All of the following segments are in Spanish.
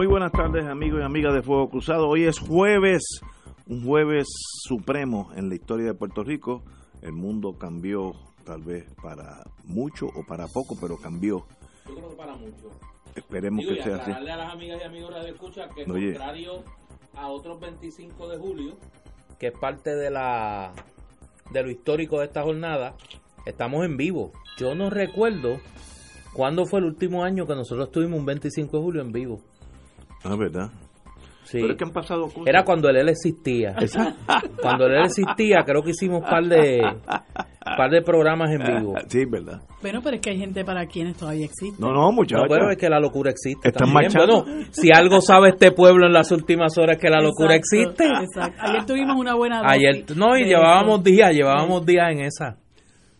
Muy buenas tardes amigos y amigas de Fuego Cruzado. Hoy es jueves, un jueves supremo en la historia de Puerto Rico. El mundo cambió tal vez para mucho o para poco, pero cambió. Yo creo que para mucho. Esperemos Digo, que sea así. a las amigas y amigos de escucha que Oye. contrario a otros 25 de julio, que es parte de la de lo histórico de esta jornada, estamos en vivo. Yo no recuerdo cuándo fue el último año que nosotros tuvimos un 25 de julio en vivo. Ah, ¿verdad? Sí. Pero es que han pasado cosas. Era cuando el él existía. Cuando el él existía, creo que hicimos par de par de programas en vivo. Sí, ¿verdad? Bueno, pero es que hay gente para quienes todavía existe. No, no, muchachos. No, pero es que la locura existe. Están también. marchando. Bueno, si algo sabe este pueblo en las últimas horas es que la locura Exacto, existe. Exacto. Ayer tuvimos una buena Ayer, no, y llevábamos días, llevábamos días en esa.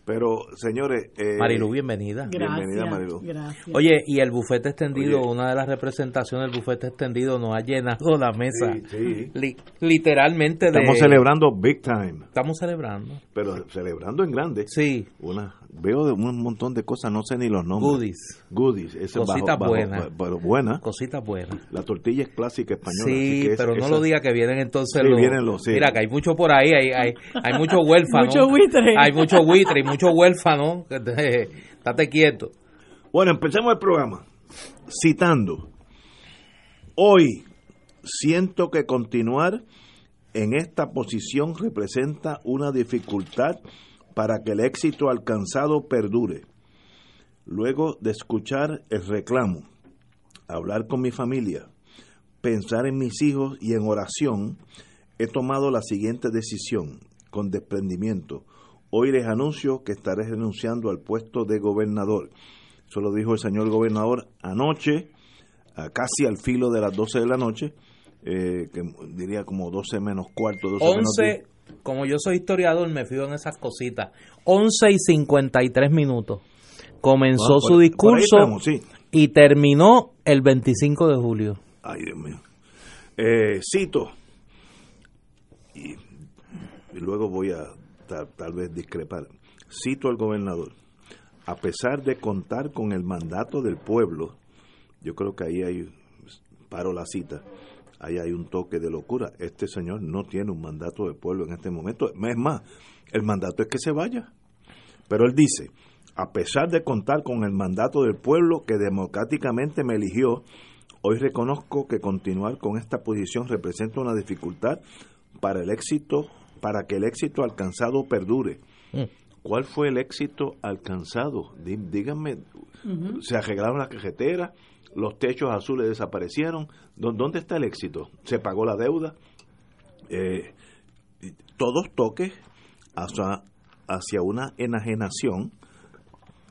Pero, señores... Eh, Marilu, bienvenida. Gracias. Bienvenida, Marilu. Gracias. Oye, y el bufete extendido, Oye. una de las representaciones del bufete extendido nos ha llenado la mesa. Sí, sí. Li- literalmente de... Estamos celebrando big time, Estamos celebrando. pero celebrando en grande. Sí, Una, veo de un montón de cosas, no sé ni los nombres. goodies, Goodies. ese Cositas buenas. Pero buena. cositas buenas. La tortilla es clásica española. así Sí, que pero no esa- lo diga que vienen entonces Sí, los... vienen los- sí. Mira, que hay mucho por ahí, hay, hay, hay mucho huérfano. Mucho buitre. Hay mucho buitre y mucho huérfano. que te- Estate quieto. Bueno, empecemos el programa citando. Hoy siento que continuar en esta posición representa una dificultad para que el éxito alcanzado perdure. Luego de escuchar el reclamo, hablar con mi familia, pensar en mis hijos y en oración, he tomado la siguiente decisión con desprendimiento. Hoy les anuncio que estaré renunciando al puesto de gobernador. Eso lo dijo el señor gobernador anoche, a casi al filo de las 12 de la noche, eh, que diría como 12 menos cuarto, 12 menos 11, como yo soy historiador, me fijo en esas cositas. 11 y 53 minutos. Comenzó Ah, su por- ahí discurso estamos, sí. y terminó el 25 de julio. Ay, Dios mío. Eh, cito, y, y luego voy a tal, vez discrepar, cito al gobernador, a pesar de contar con el mandato del pueblo, yo creo que ahí hay, paro la cita, ahí hay un toque de locura. Este señor no tiene un mandato del pueblo en este momento. Es más, el mandato es que se vaya. Pero él dice, a pesar de contar con el mandato del pueblo que democráticamente me eligió, hoy reconozco que continuar con esta posición representa una dificultad para el éxito, para que el éxito alcanzado perdure. Mm. ¿Cuál fue el éxito alcanzado? Dí- Díganme, se arreglaron las carreteras, los techos azules desaparecieron. ¿Dó- ¿Dónde está el éxito? ¿Se pagó la deuda? Eh, todos toques hacia, hacia una enajenación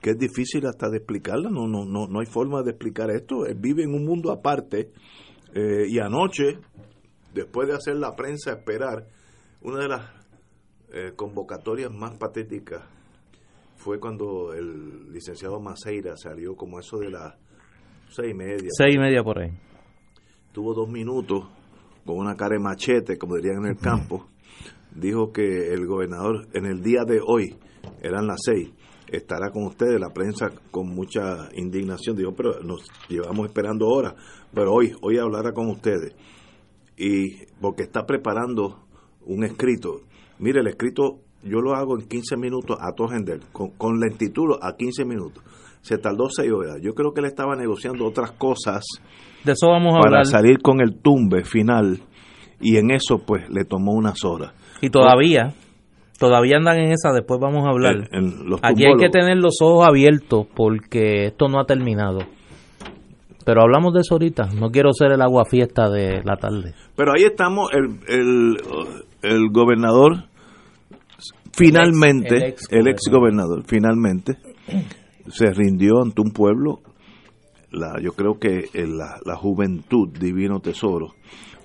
que es difícil hasta de explicarla, no, no, no, no hay forma de explicar esto. Él vive en un mundo aparte eh, y anoche, después de hacer la prensa esperar, una de las eh, convocatorias más patéticas fue cuando el licenciado Maceira salió como eso de las seis y media. Seis y media por ahí. Tuvo dos minutos con una cara de machete, como dirían en el campo. Dijo que el gobernador en el día de hoy, eran las seis, estará con ustedes. La prensa con mucha indignación dijo, pero nos llevamos esperando horas, pero hoy, hoy hablará con ustedes. Y porque está preparando un escrito. Mire, el escrito yo lo hago en 15 minutos a Tojender, con, con lentitud a 15 minutos. Se tardó seis horas. Yo creo que él estaba negociando otras cosas De eso vamos a para hablar. salir con el tumbe final y en eso pues le tomó unas horas. Y todavía, todavía andan en esa, después vamos a hablar. En- en los Aquí hay que tener los ojos abiertos porque esto no ha terminado. Pero hablamos de eso ahorita. No quiero ser el agua fiesta de la tarde. Pero ahí estamos, el, el, el gobernador finalmente, el ex- el el ex gobernador finalmente se rindió ante un pueblo la, yo creo que la, la juventud, divino tesoro,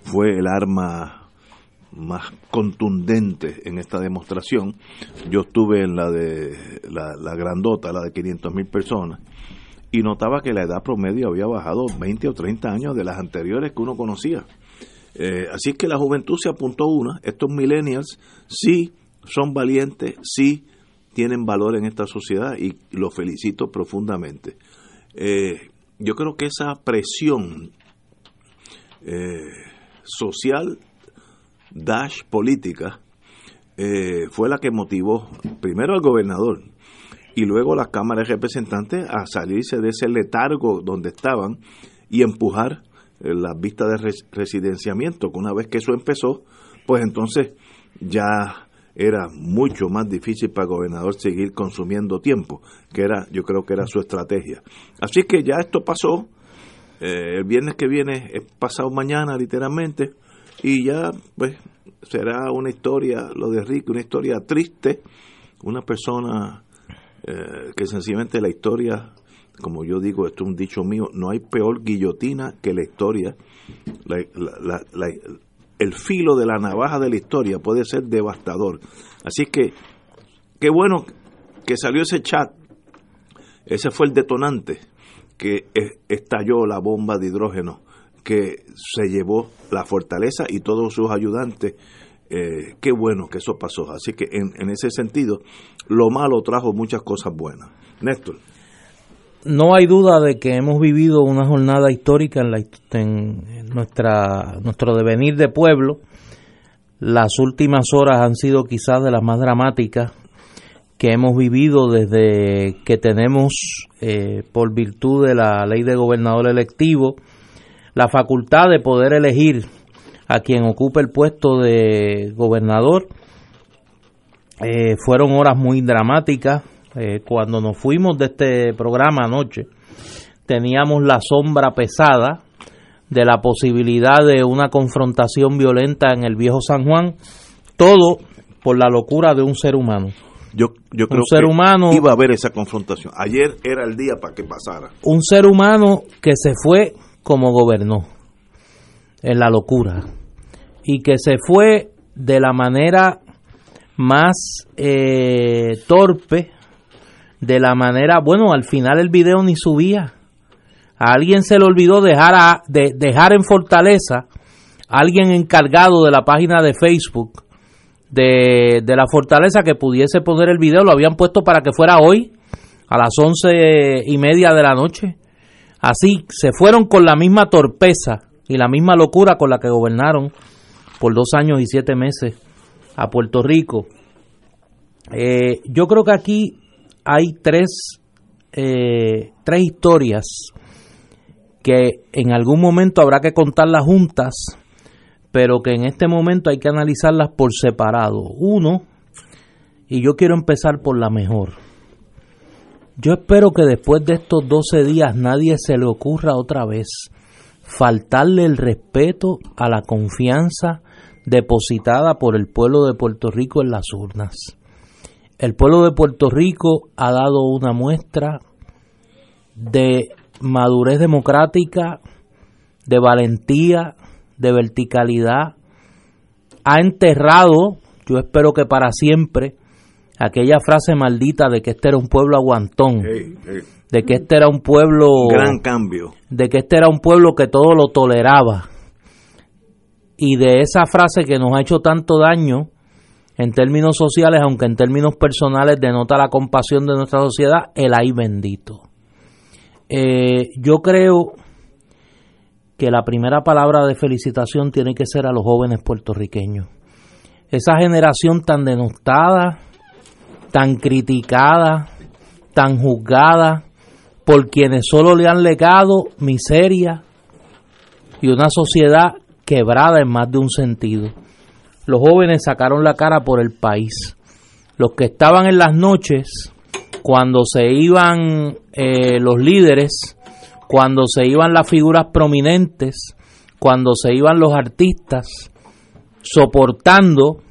fue el arma más contundente en esta demostración. Yo estuve en la de la, grandota, la de 500 mil personas, y notaba que la edad promedio había bajado 20 o 30 años de las anteriores que uno conocía. Eh, así que la juventud se apuntó una. Estos millennials sí son valientes, sí tienen valor en esta sociedad y los felicito profundamente. Eh, yo creo que esa presión eh, social dash política fue la que motivó primero al gobernador y luego las cámaras de representantes a salirse de ese letargo donde estaban y empujar eh, las vistas de residenciamiento. Una vez que eso empezó, pues entonces ya era mucho más difícil para el gobernador seguir consumiendo tiempo, que era, yo creo que era su estrategia. Así que ya esto pasó, eh, el viernes que viene es pasado mañana literalmente, y ya pues será una historia, lo de Rick, una historia triste, una persona eh, que sencillamente la historia, como yo digo, esto es un dicho mío, no hay peor guillotina que la historia. el filo de la navaja de la historia puede ser devastador. Así que, qué bueno que salió ese chat. Ese fue el detonante que estalló la bomba de hidrógeno que se llevó la fortaleza y todos sus ayudantes. Eh, qué bueno que eso pasó. Así que en, ese sentido, lo malo trajo muchas cosas buenas. Néstor. No hay duda de que hemos vivido una jornada histórica en, la, en nuestra, nuestro devenir de pueblo. Las últimas horas han sido quizás de las más dramáticas que hemos vivido desde que tenemos, eh, por virtud de la ley de gobernador electivo, la facultad de poder elegir a quien ocupe el puesto de gobernador. Eh, fueron horas muy dramáticas. Eh, cuando nos fuimos de este programa anoche, teníamos la sombra pesada de la posibilidad de una confrontación violenta en el viejo San Juan, todo por la locura de un ser humano. Yo, yo creo un ser humano, iba a haber esa confrontación. Ayer era el día para que pasara. Un ser humano que se fue como gobernó, en la locura, y que se fue de la manera más eh, torpe, de la manera, bueno, al final el video ni subía. A alguien se le olvidó dejar, a, de, dejar en Fortaleza, alguien encargado de la página de Facebook de, de la Fortaleza que pudiese poner el video, lo habían puesto para que fuera hoy, a las once y media de la noche. Así se fueron con la misma torpeza y la misma locura con la que gobernaron por dos años y siete meses a Puerto Rico. Eh, yo creo que aquí hay tres, eh, tres historias que en algún momento habrá que contarlas juntas, pero que en este momento hay que analizarlas por separado. Uno, y yo quiero empezar por la mejor. Yo espero que después de estos 12 días nadie se le ocurra otra vez faltarle el respeto a la confianza depositada por el pueblo de Puerto Rico en las urnas. El pueblo de Puerto Rico ha dado una muestra de madurez democrática, de valentía, de verticalidad. Ha enterrado, yo espero que para siempre, aquella frase maldita de que este era un pueblo aguantón, de que este era un pueblo... Gran cambio. De que este era un pueblo que todo lo toleraba. Y de esa frase que nos ha hecho tanto daño en términos sociales, aunque en términos personales denota la compasión de nuestra sociedad, el ay bendito. Eh, yo creo que la primera palabra de felicitación tiene que ser a los jóvenes puertorriqueños. Esa generación tan denostada, tan criticada, tan juzgada por quienes solo le han legado miseria y una sociedad quebrada en más de un sentido. Los jóvenes sacaron la cara por el país. Los que estaban en las noches, cuando se iban eh, los líderes, cuando se iban las figuras prominentes, cuando se iban los artistas, soportando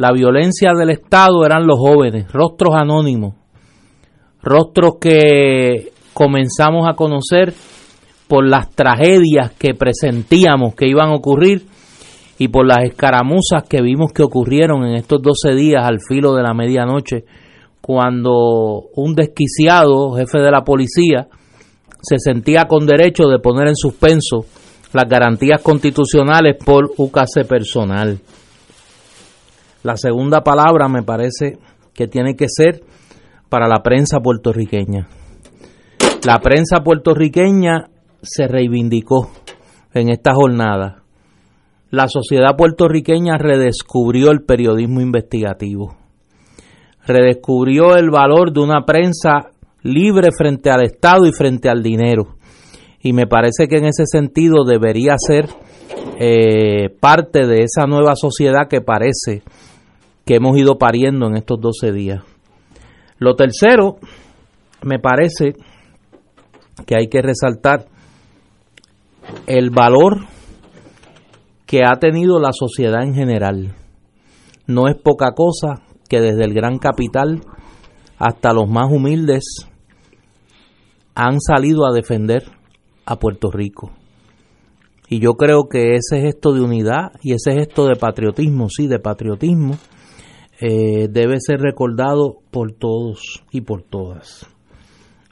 la violencia del Estado eran los jóvenes, rostros anónimos, rostros que comenzamos a conocer por las tragedias que presentíamos que iban a ocurrir y por las escaramuzas que vimos que ocurrieron en estos 12 días al filo de la medianoche, cuando un desquiciado jefe de la policía se sentía con derecho de poner en suspenso las garantías constitucionales por UCAC personal. La segunda palabra me parece que tiene que ser para la prensa puertorriqueña. La prensa puertorriqueña se reivindicó en esta jornada. La sociedad puertorriqueña redescubrió el periodismo investigativo. Redescubrió el valor de una prensa libre frente al Estado y frente al dinero. Y me parece que en ese sentido debería ser eh, parte de esa nueva sociedad que parece que hemos ido pariendo en estos 12 días. Lo tercero, me parece que hay que resaltar el valor que ha tenido la sociedad en general. No es poca cosa que desde el gran capital hasta los más humildes han salido a defender a Puerto Rico. Y yo creo que ese gesto de unidad y ese gesto de patriotismo, sí, de patriotismo, eh, debe ser recordado por todos y por todas.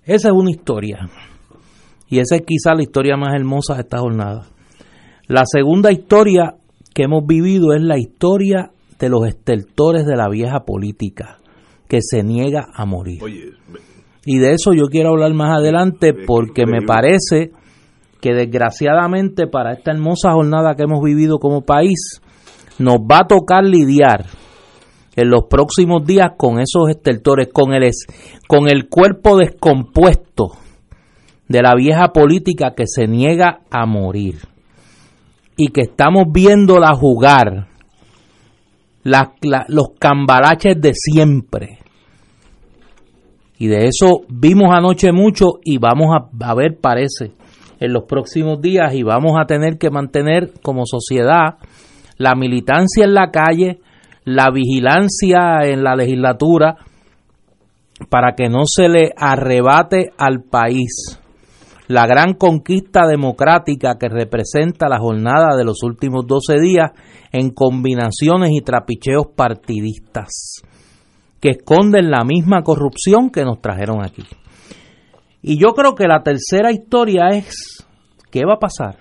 Esa es una historia. Y esa es quizá la historia más hermosa de esta jornada. La segunda historia que hemos vivido es la historia de los estertores de la vieja política, que se niega a morir. y de eso yo quiero hablar más adelante porque me parece que desgraciadamente para esta hermosa jornada que hemos vivido como país, nos va a tocar lidiar en los próximos días con esos estertores, con el, con el cuerpo descompuesto de la vieja política que se niega a morir y que estamos viéndola jugar los cambalaches de siempre. Y de eso vimos anoche mucho y vamos a, a ver, parece, en los próximos días y vamos a tener que mantener como sociedad la militancia en la calle, la vigilancia en la legislatura para que no se le arrebate al país la gran conquista democrática que representa la jornada de los últimos 12 días en combinaciones y trapicheos partidistas que esconden la misma corrupción que nos trajeron aquí. Y yo creo que la tercera historia es, ¿qué va a pasar?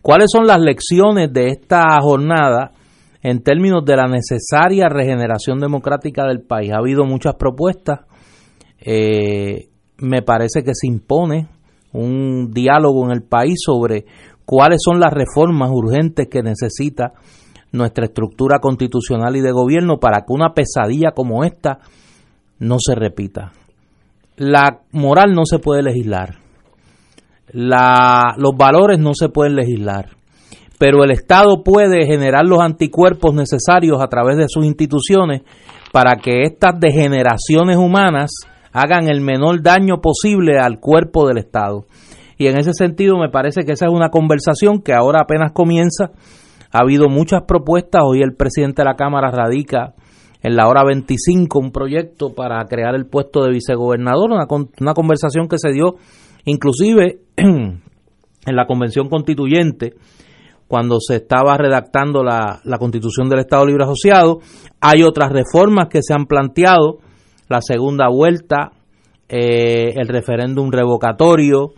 ¿Cuáles son las lecciones de esta jornada en términos de la necesaria regeneración democrática del país. Ha habido muchas propuestas. Eh, me parece que se impone un diálogo en el país sobre cuáles son las reformas urgentes que necesita nuestra estructura constitucional y de gobierno para que una pesadilla como esta no se repita. La moral no se puede legislar. los valores no se pueden legislar pero el Estado puede generar los anticuerpos necesarios a través de sus instituciones para que estas degeneraciones humanas hagan el menor daño posible al cuerpo del Estado. Y en ese sentido me parece que esa es una conversación que ahora apenas comienza. Ha habido muchas propuestas, hoy el presidente de la Cámara radica en la hora 25 un proyecto para crear el puesto de vicegobernador, una, conversación que se dio inclusive en la convención constituyente cuando se estaba redactando la, constitución del Estado Libre Asociado. Hay otras reformas que se han planteado, la segunda vuelta, eh, el referéndum revocatorio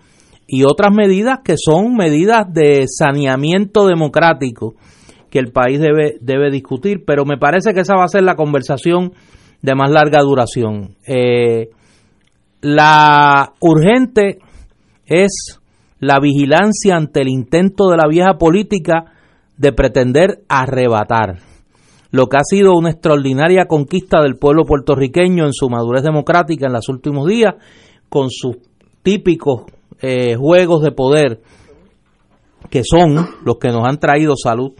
y otras medidas que son medidas de saneamiento democrático que el país debe, debe discutir, pero me parece que esa va a ser la conversación de más larga duración. Eh, la urgente es la vigilancia ante el intento de la vieja política de pretender arrebatar lo que ha sido una extraordinaria conquista del pueblo puertorriqueño en su madurez democrática en los últimos días, con sus típicos eh, juegos de poder que son los que nos han traído salud,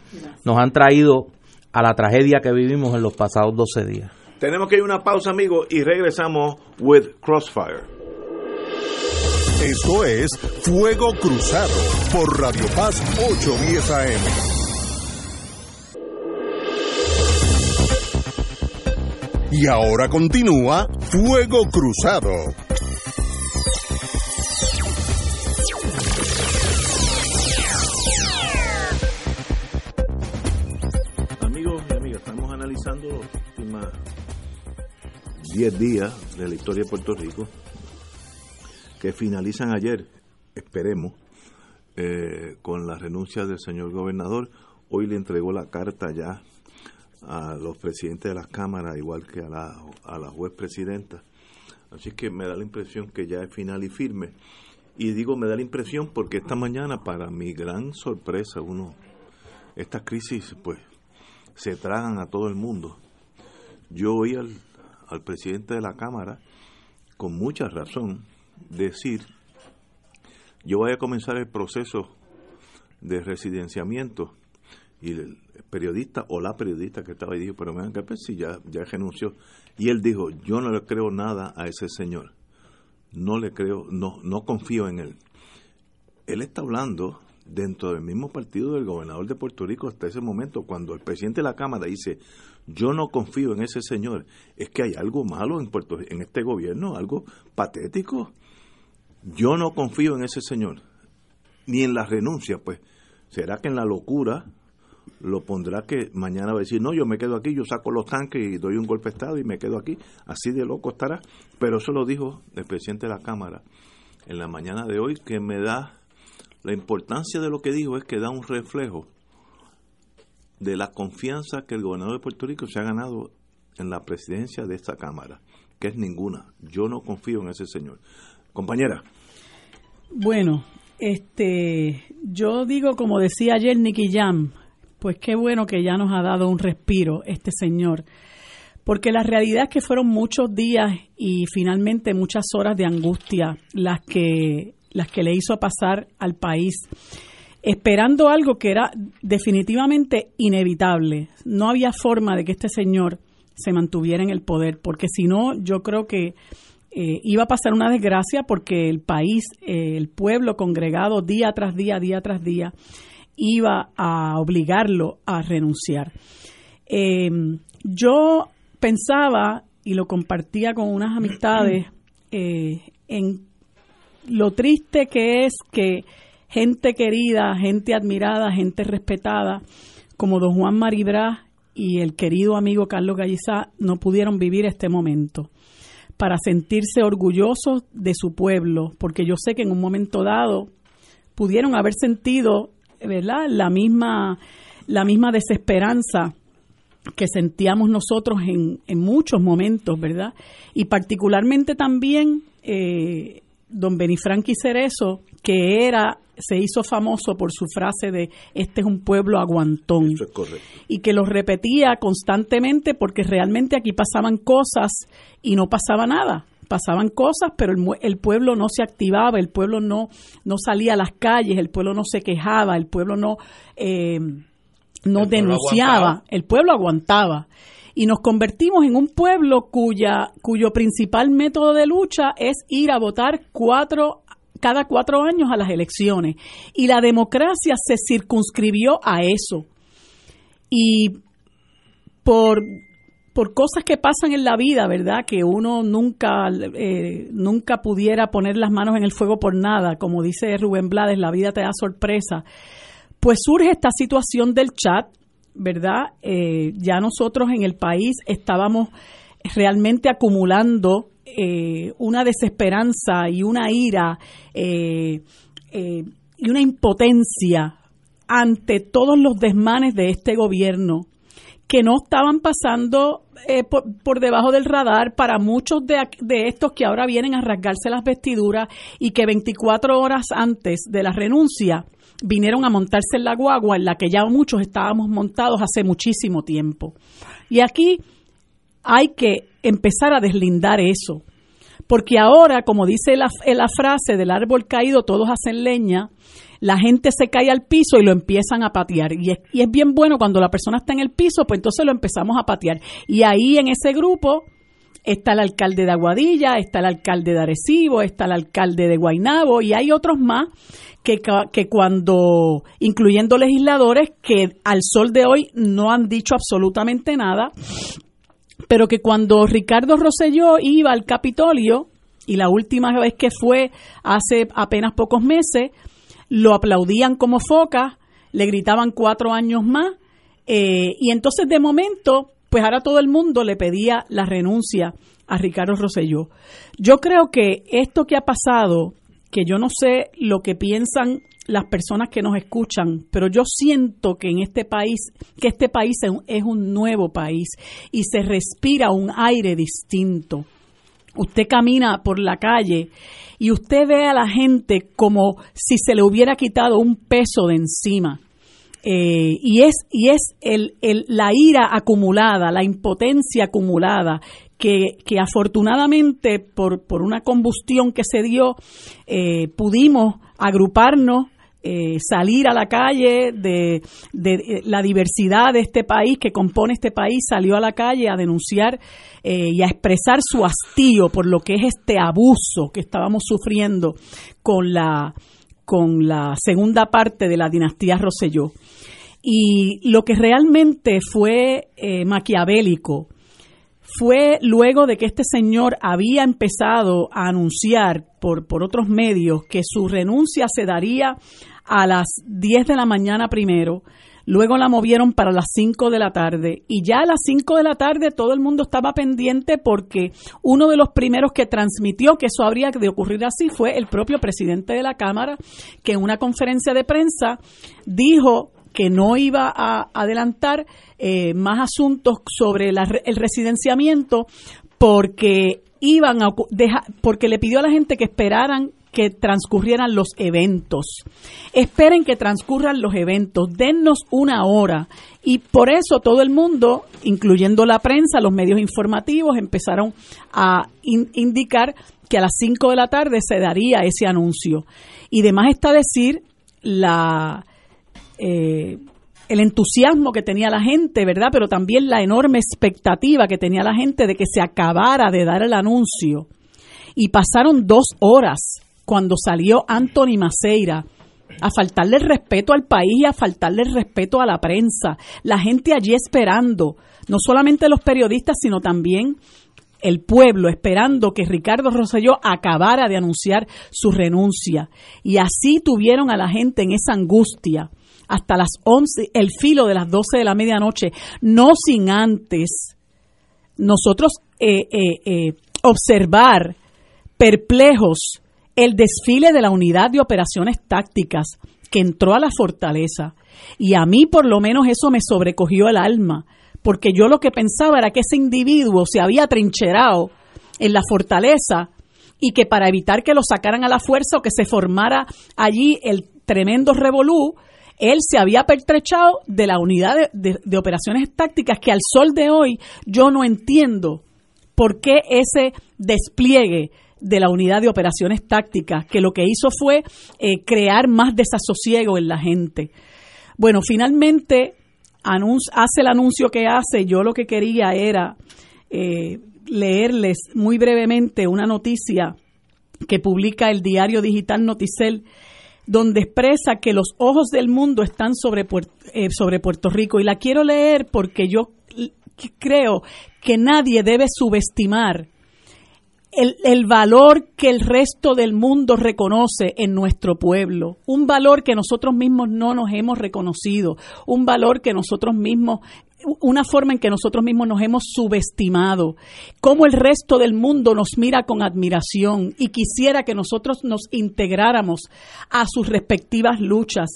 nos han traído a la tragedia que vivimos en los pasados 12 días. Tenemos que ir a una pausa, amigos, y regresamos with Crossfire. Esto es Fuego Cruzado por Radio Paz 810 AM. Y ahora continúa Fuego Cruzado. Amigos y amigas, estamos analizando los últimos 10 días de la historia de Puerto Rico que finalizan ayer, esperemos, eh, con la renuncia del señor gobernador. Hoy le entregó la carta ya a los presidentes de las cámaras, igual que a la, a juez presidenta. Así que me da la impresión que ya es final y firme. Y digo, me da la impresión porque esta mañana, para mi gran sorpresa, uno, estas crisis, pues, se tragan a todo el mundo. Yo oí al, al presidente de la Cámara, con mucha razón, decir, yo voy a comenzar el proceso de residenciamiento y el periodista o la periodista que estaba ahí dijo, pero vean que pues si ya, ya renunció. Y él dijo, yo no le creo nada a ese señor. No le creo, no, no confío en él. Él está hablando dentro del mismo partido del gobernador de Puerto Rico hasta ese momento, cuando el presidente de la Cámara dice, yo no confío en ese señor, es que hay algo malo en, Puerto, en este gobierno, algo patético. Yo no confío en ese señor, ni en la renuncia, pues. ¿Será que en la locura lo pondrá que mañana va a decir, no, yo me quedo aquí, yo saco los tanques y doy un golpe de Estado y me quedo aquí? Así de loco estará. Pero eso lo dijo el presidente de la Cámara en la mañana de hoy, que me da, la importancia de lo que dijo es que da un reflejo de la confianza que el gobernador de Puerto Rico se ha ganado en la presidencia de esta Cámara, que es ninguna. Yo no confío en ese señor. Compañera. Bueno, este, yo digo, como decía ayer Nicky Jam, pues qué bueno que ya nos ha dado un respiro este señor, porque la realidad es que fueron muchos días y finalmente muchas horas de angustia las que las que le hizo pasar al país esperando algo que era definitivamente inevitable. No había forma de que este señor se mantuviera en el poder, porque si no, yo creo que eh, iba a pasar una desgracia porque el país, eh, el pueblo congregado día tras día, día tras día, iba a obligarlo a renunciar. Em, yo pensaba y lo compartía con unas amistades eh, en lo triste que es que gente querida, gente admirada, gente respetada, como don Juan Maribra y el querido amigo Carlos Gallizá, no pudieron vivir este momento para sentirse orgullosos de su pueblo, porque yo sé que en un momento dado pudieron haber sentido, ¿verdad?, la misma, la misma desesperanza que sentíamos nosotros en, en muchos momentos, ¿verdad? Y particularmente también eh, don Benifranqui Cerezo, que era se hizo famoso por su frase de este es un pueblo aguantón. Y que lo repetía constantemente porque realmente aquí pasaban cosas y no pasaba nada. Pasaban cosas, pero el, pueblo no se activaba, el pueblo no, no salía a las calles, el pueblo no se quejaba, el pueblo no, eh, no denunciaba, el pueblo aguantaba y nos convertimos en un pueblo cuya, cuyo principal método de lucha es ir a votar cuatro cada cuatro años a las elecciones. Y la democracia se circunscribió a eso. Y por, por cosas que pasan en la vida, ¿verdad? Que uno nunca, eh, nunca pudiera poner las manos en el fuego por nada, como dice Rubén Blades, la vida te da sorpresa. Pues surge esta situación del chat, ¿verdad? Eh, ya nosotros en el país estábamos realmente acumulando eh, una desesperanza y una ira eh, eh, y una impotencia ante todos los desmanes de este gobierno que no estaban pasando por, debajo del radar para muchos de, de, estos que ahora vienen a rasgarse las vestiduras y que 24 horas antes de la renuncia vinieron a montarse en la guagua en la que ya muchos estábamos montados hace muchísimo tiempo. Y aquí hay que empezar a deslindar eso. Porque ahora, como dice la, la frase del árbol caído, todos hacen leña, la gente se cae al piso y lo empiezan a patear. Y es, y es bien bueno cuando la persona está en el piso, pues entonces lo empezamos a patear. Y ahí en ese grupo está el alcalde de Aguadilla, está el alcalde de Arecibo, está el alcalde de Guainabo y hay otros más que, que cuando, incluyendo legisladores, que al sol de hoy no han dicho absolutamente nada pero que cuando Ricardo Rosselló iba al Capitolio, y la última vez que fue hace apenas pocos meses, lo aplaudían como foca, le gritaban cuatro años más, eh, y entonces de momento pues ahora todo el mundo le pedía la renuncia a Ricardo Rosselló. Yo creo que esto que ha pasado, que yo no sé lo que piensan las personas que nos escuchan, pero yo siento que en este país, que este país es un nuevo país y se respira un aire distinto. Usted camina por la calle y usted ve a la gente como si se le hubiera quitado un peso de encima. Eh, y es, y es el, el, la ira acumulada, la impotencia acumulada, que, que afortunadamente por, por, una combustión que se dio, eh, pudimos agruparnos eh, salir a la calle, de, de, eh, la diversidad de este país que compone este país, salió a la calle a denunciar y a expresar su hastío por lo que es este abuso que estábamos sufriendo con la, con la segunda parte de la dinastía Roselló. Y lo que realmente fue maquiavélico fue luego de que este señor había empezado a anunciar por, por otros medios que su renuncia se daría a las 10 de la mañana primero, luego la movieron para las 5 de la tarde. Y ya a las 5 de la tarde todo el mundo estaba pendiente porque uno de los primeros que transmitió que eso habría de ocurrir así fue el propio presidente de la Cámara, que en una conferencia de prensa dijo que no iba a adelantar eh, más asuntos sobre el residenciamiento porque iban a porque le pidió a la gente que esperaran que transcurrieran los eventos. Esperen que transcurran los eventos, dennos una hora. Y por eso todo el mundo, incluyendo la prensa, los medios informativos, empezaron a indicar que a las 5 de la tarde se daría ese anuncio. Y demás está decir la... Eh, el entusiasmo que tenía la gente, ¿verdad? Pero también la enorme expectativa que tenía la gente de que se acabara de dar el anuncio. Y pasaron dos horas cuando salió Anthony Maceira a faltarle respeto al país y a faltarle respeto a la prensa. La gente allí esperando, no solamente los periodistas, sino también el pueblo esperando que Ricardo Rosselló acabara de anunciar su renuncia. Y así tuvieron a la gente en esa angustia hasta las 11, el filo de las 12 de la medianoche, no sin antes nosotros eh, eh, eh, observar perplejos el desfile de la unidad de operaciones tácticas que entró a la fortaleza. Y a mí por lo menos eso me sobrecogió el alma, porque yo lo que pensaba era que ese individuo se había trincherado en la fortaleza y que para evitar que lo sacaran a la fuerza o que se formara allí el tremendo revolú, él se había pertrechado de la unidad de, operaciones tácticas que al sol de hoy yo no entiendo por qué ese despliegue de la unidad de operaciones tácticas, que lo que hizo fue eh, crear más desasosiego en la gente. Bueno, finalmente hace el anuncio que hace. Yo lo que quería era eh, leerles muy brevemente una noticia que publica el diario digital Noticel, donde expresa que los ojos del mundo están sobre, eh, sobre Puerto Rico. Y la quiero leer porque yo creo que nadie debe subestimar el, el, valor que el resto del mundo reconoce en nuestro pueblo, un valor que nosotros mismos no nos hemos reconocido, un valor que nosotros mismos una forma en que nosotros mismos nos hemos subestimado, cómo el resto del mundo nos mira con admiración y quisiera que nosotros nos integráramos a sus respectivas luchas.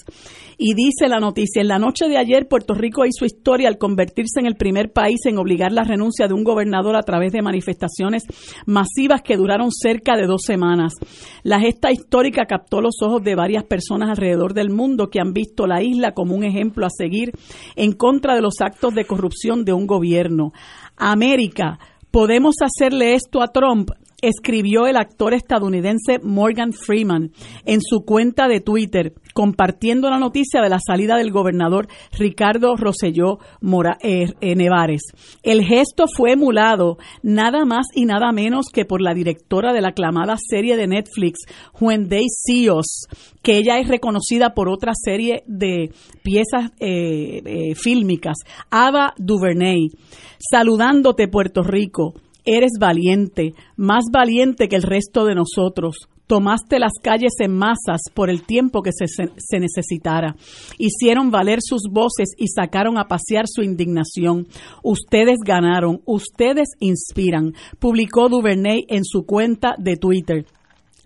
Y dice la noticia, en la noche de ayer Puerto Rico hizo historia al convertirse en el primer país en obligar la renuncia de un gobernador a través de manifestaciones masivas que duraron cerca de dos semanas. La gesta histórica captó los ojos de varias personas alrededor del mundo que han visto la isla como un ejemplo a seguir en contra de los actos de corrupción de un gobierno. América, ¿podemos hacerle esto a Trump? Escribió el actor estadounidense Morgan Freeman en su cuenta de Twitter, compartiendo la noticia de la salida del gobernador Ricardo Rosselló Mora, eh, eh, Nevares. El gesto fue emulado nada más y nada menos que por la directora de la aclamada serie de Netflix, Wendy Seos, que ella es reconocida por otra serie de piezas eh, fílmicas, Ava DuVernay. Saludándote, Puerto Rico. Eres valiente, más valiente que el resto de nosotros. Tomaste las calles en masas por el tiempo que se, necesitara. Hicieron valer sus voces y sacaron a pasear su indignación. Ustedes ganaron, ustedes inspiran, publicó Duvernay en su cuenta de Twitter.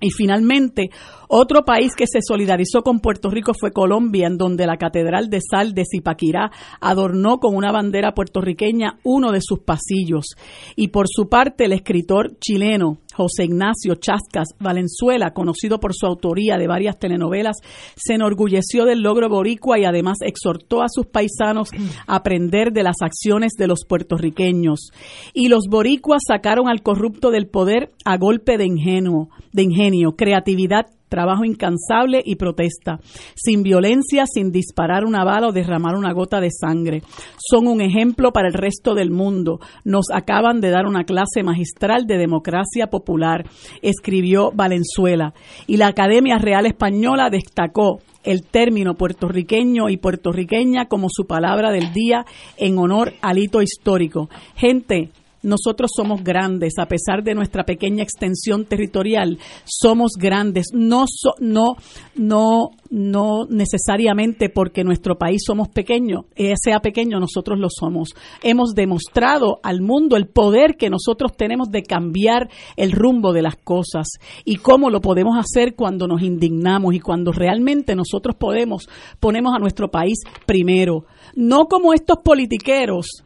Y finalmente, otro país que se solidarizó con Puerto Rico fue Colombia, en donde la Catedral de Sal de Zipaquirá adornó con una bandera puertorriqueña uno de sus pasillos. Y por su parte, el escritor chileno José Ignacio Chascas Valenzuela, conocido por su autoría de varias telenovelas, se enorgulleció del logro boricua y además exhortó a sus paisanos a aprender de las acciones de los puertorriqueños. Y los boricuas sacaron al corrupto del poder a golpe de ingenuo, de ingenio, creatividad trabajo incansable y protesta, sin violencia, sin disparar una bala o derramar una gota de sangre. Son un ejemplo para el resto del mundo. Nos acaban de dar una clase magistral de democracia popular, escribió Valenzuela. Y la Academia Real Española destacó el término puertorriqueño y puertorriqueña como su palabra del día en honor al hito histórico. Gente, nosotros somos grandes, a pesar de nuestra pequeña extensión territorial, somos grandes, no, no, no, no necesariamente porque nuestro país somos pequeño, eh, sea pequeño, nosotros lo somos. Hemos demostrado al mundo el poder que nosotros tenemos de cambiar el rumbo de las cosas y cómo lo podemos hacer cuando nos indignamos y cuando realmente nosotros podemos, ponemos a nuestro país primero. No como estos politiqueros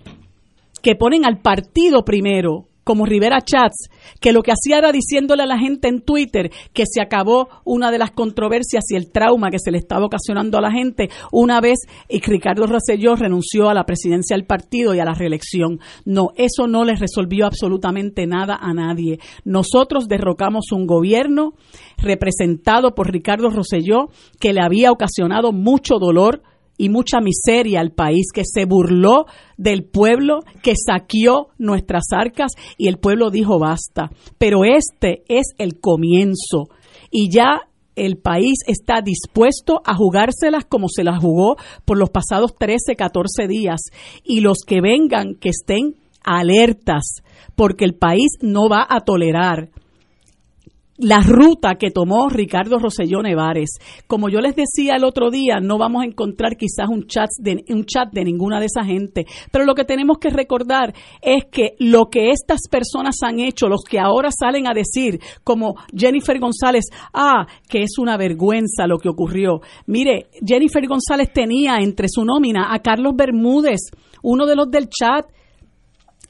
que ponen al partido primero, como Rivera Chats, que lo que hacía era diciéndole a la gente en Twitter que se acabó una de las controversias y el trauma que se le estaba ocasionando a la gente una vez y Ricardo Rosselló renunció a la presidencia del partido y a la reelección. No, eso no le resolvió absolutamente nada a nadie. Nosotros derrocamos un gobierno representado por Ricardo Rosselló que le había ocasionado mucho dolor y mucha miseria al país, que se burló del pueblo, que saqueó nuestras arcas y el pueblo dijo basta. Pero este es el comienzo y ya el país está dispuesto a jugárselas como se las jugó por los pasados 13, 14 días y los que vengan que estén alertas porque el país no va a tolerar la ruta que tomó Ricardo Rosselló Nevares. Como yo les decía el otro día, no vamos a encontrar quizás un chat, de, un chat de ninguna de esa gente, pero lo que tenemos que recordar es que lo que estas personas han hecho, los que ahora salen a decir, como Jennifer González, ah, que es una vergüenza lo que ocurrió. Mire, Jennifer González tenía entre su nómina a Carlos Bermúdez, uno de los del chat,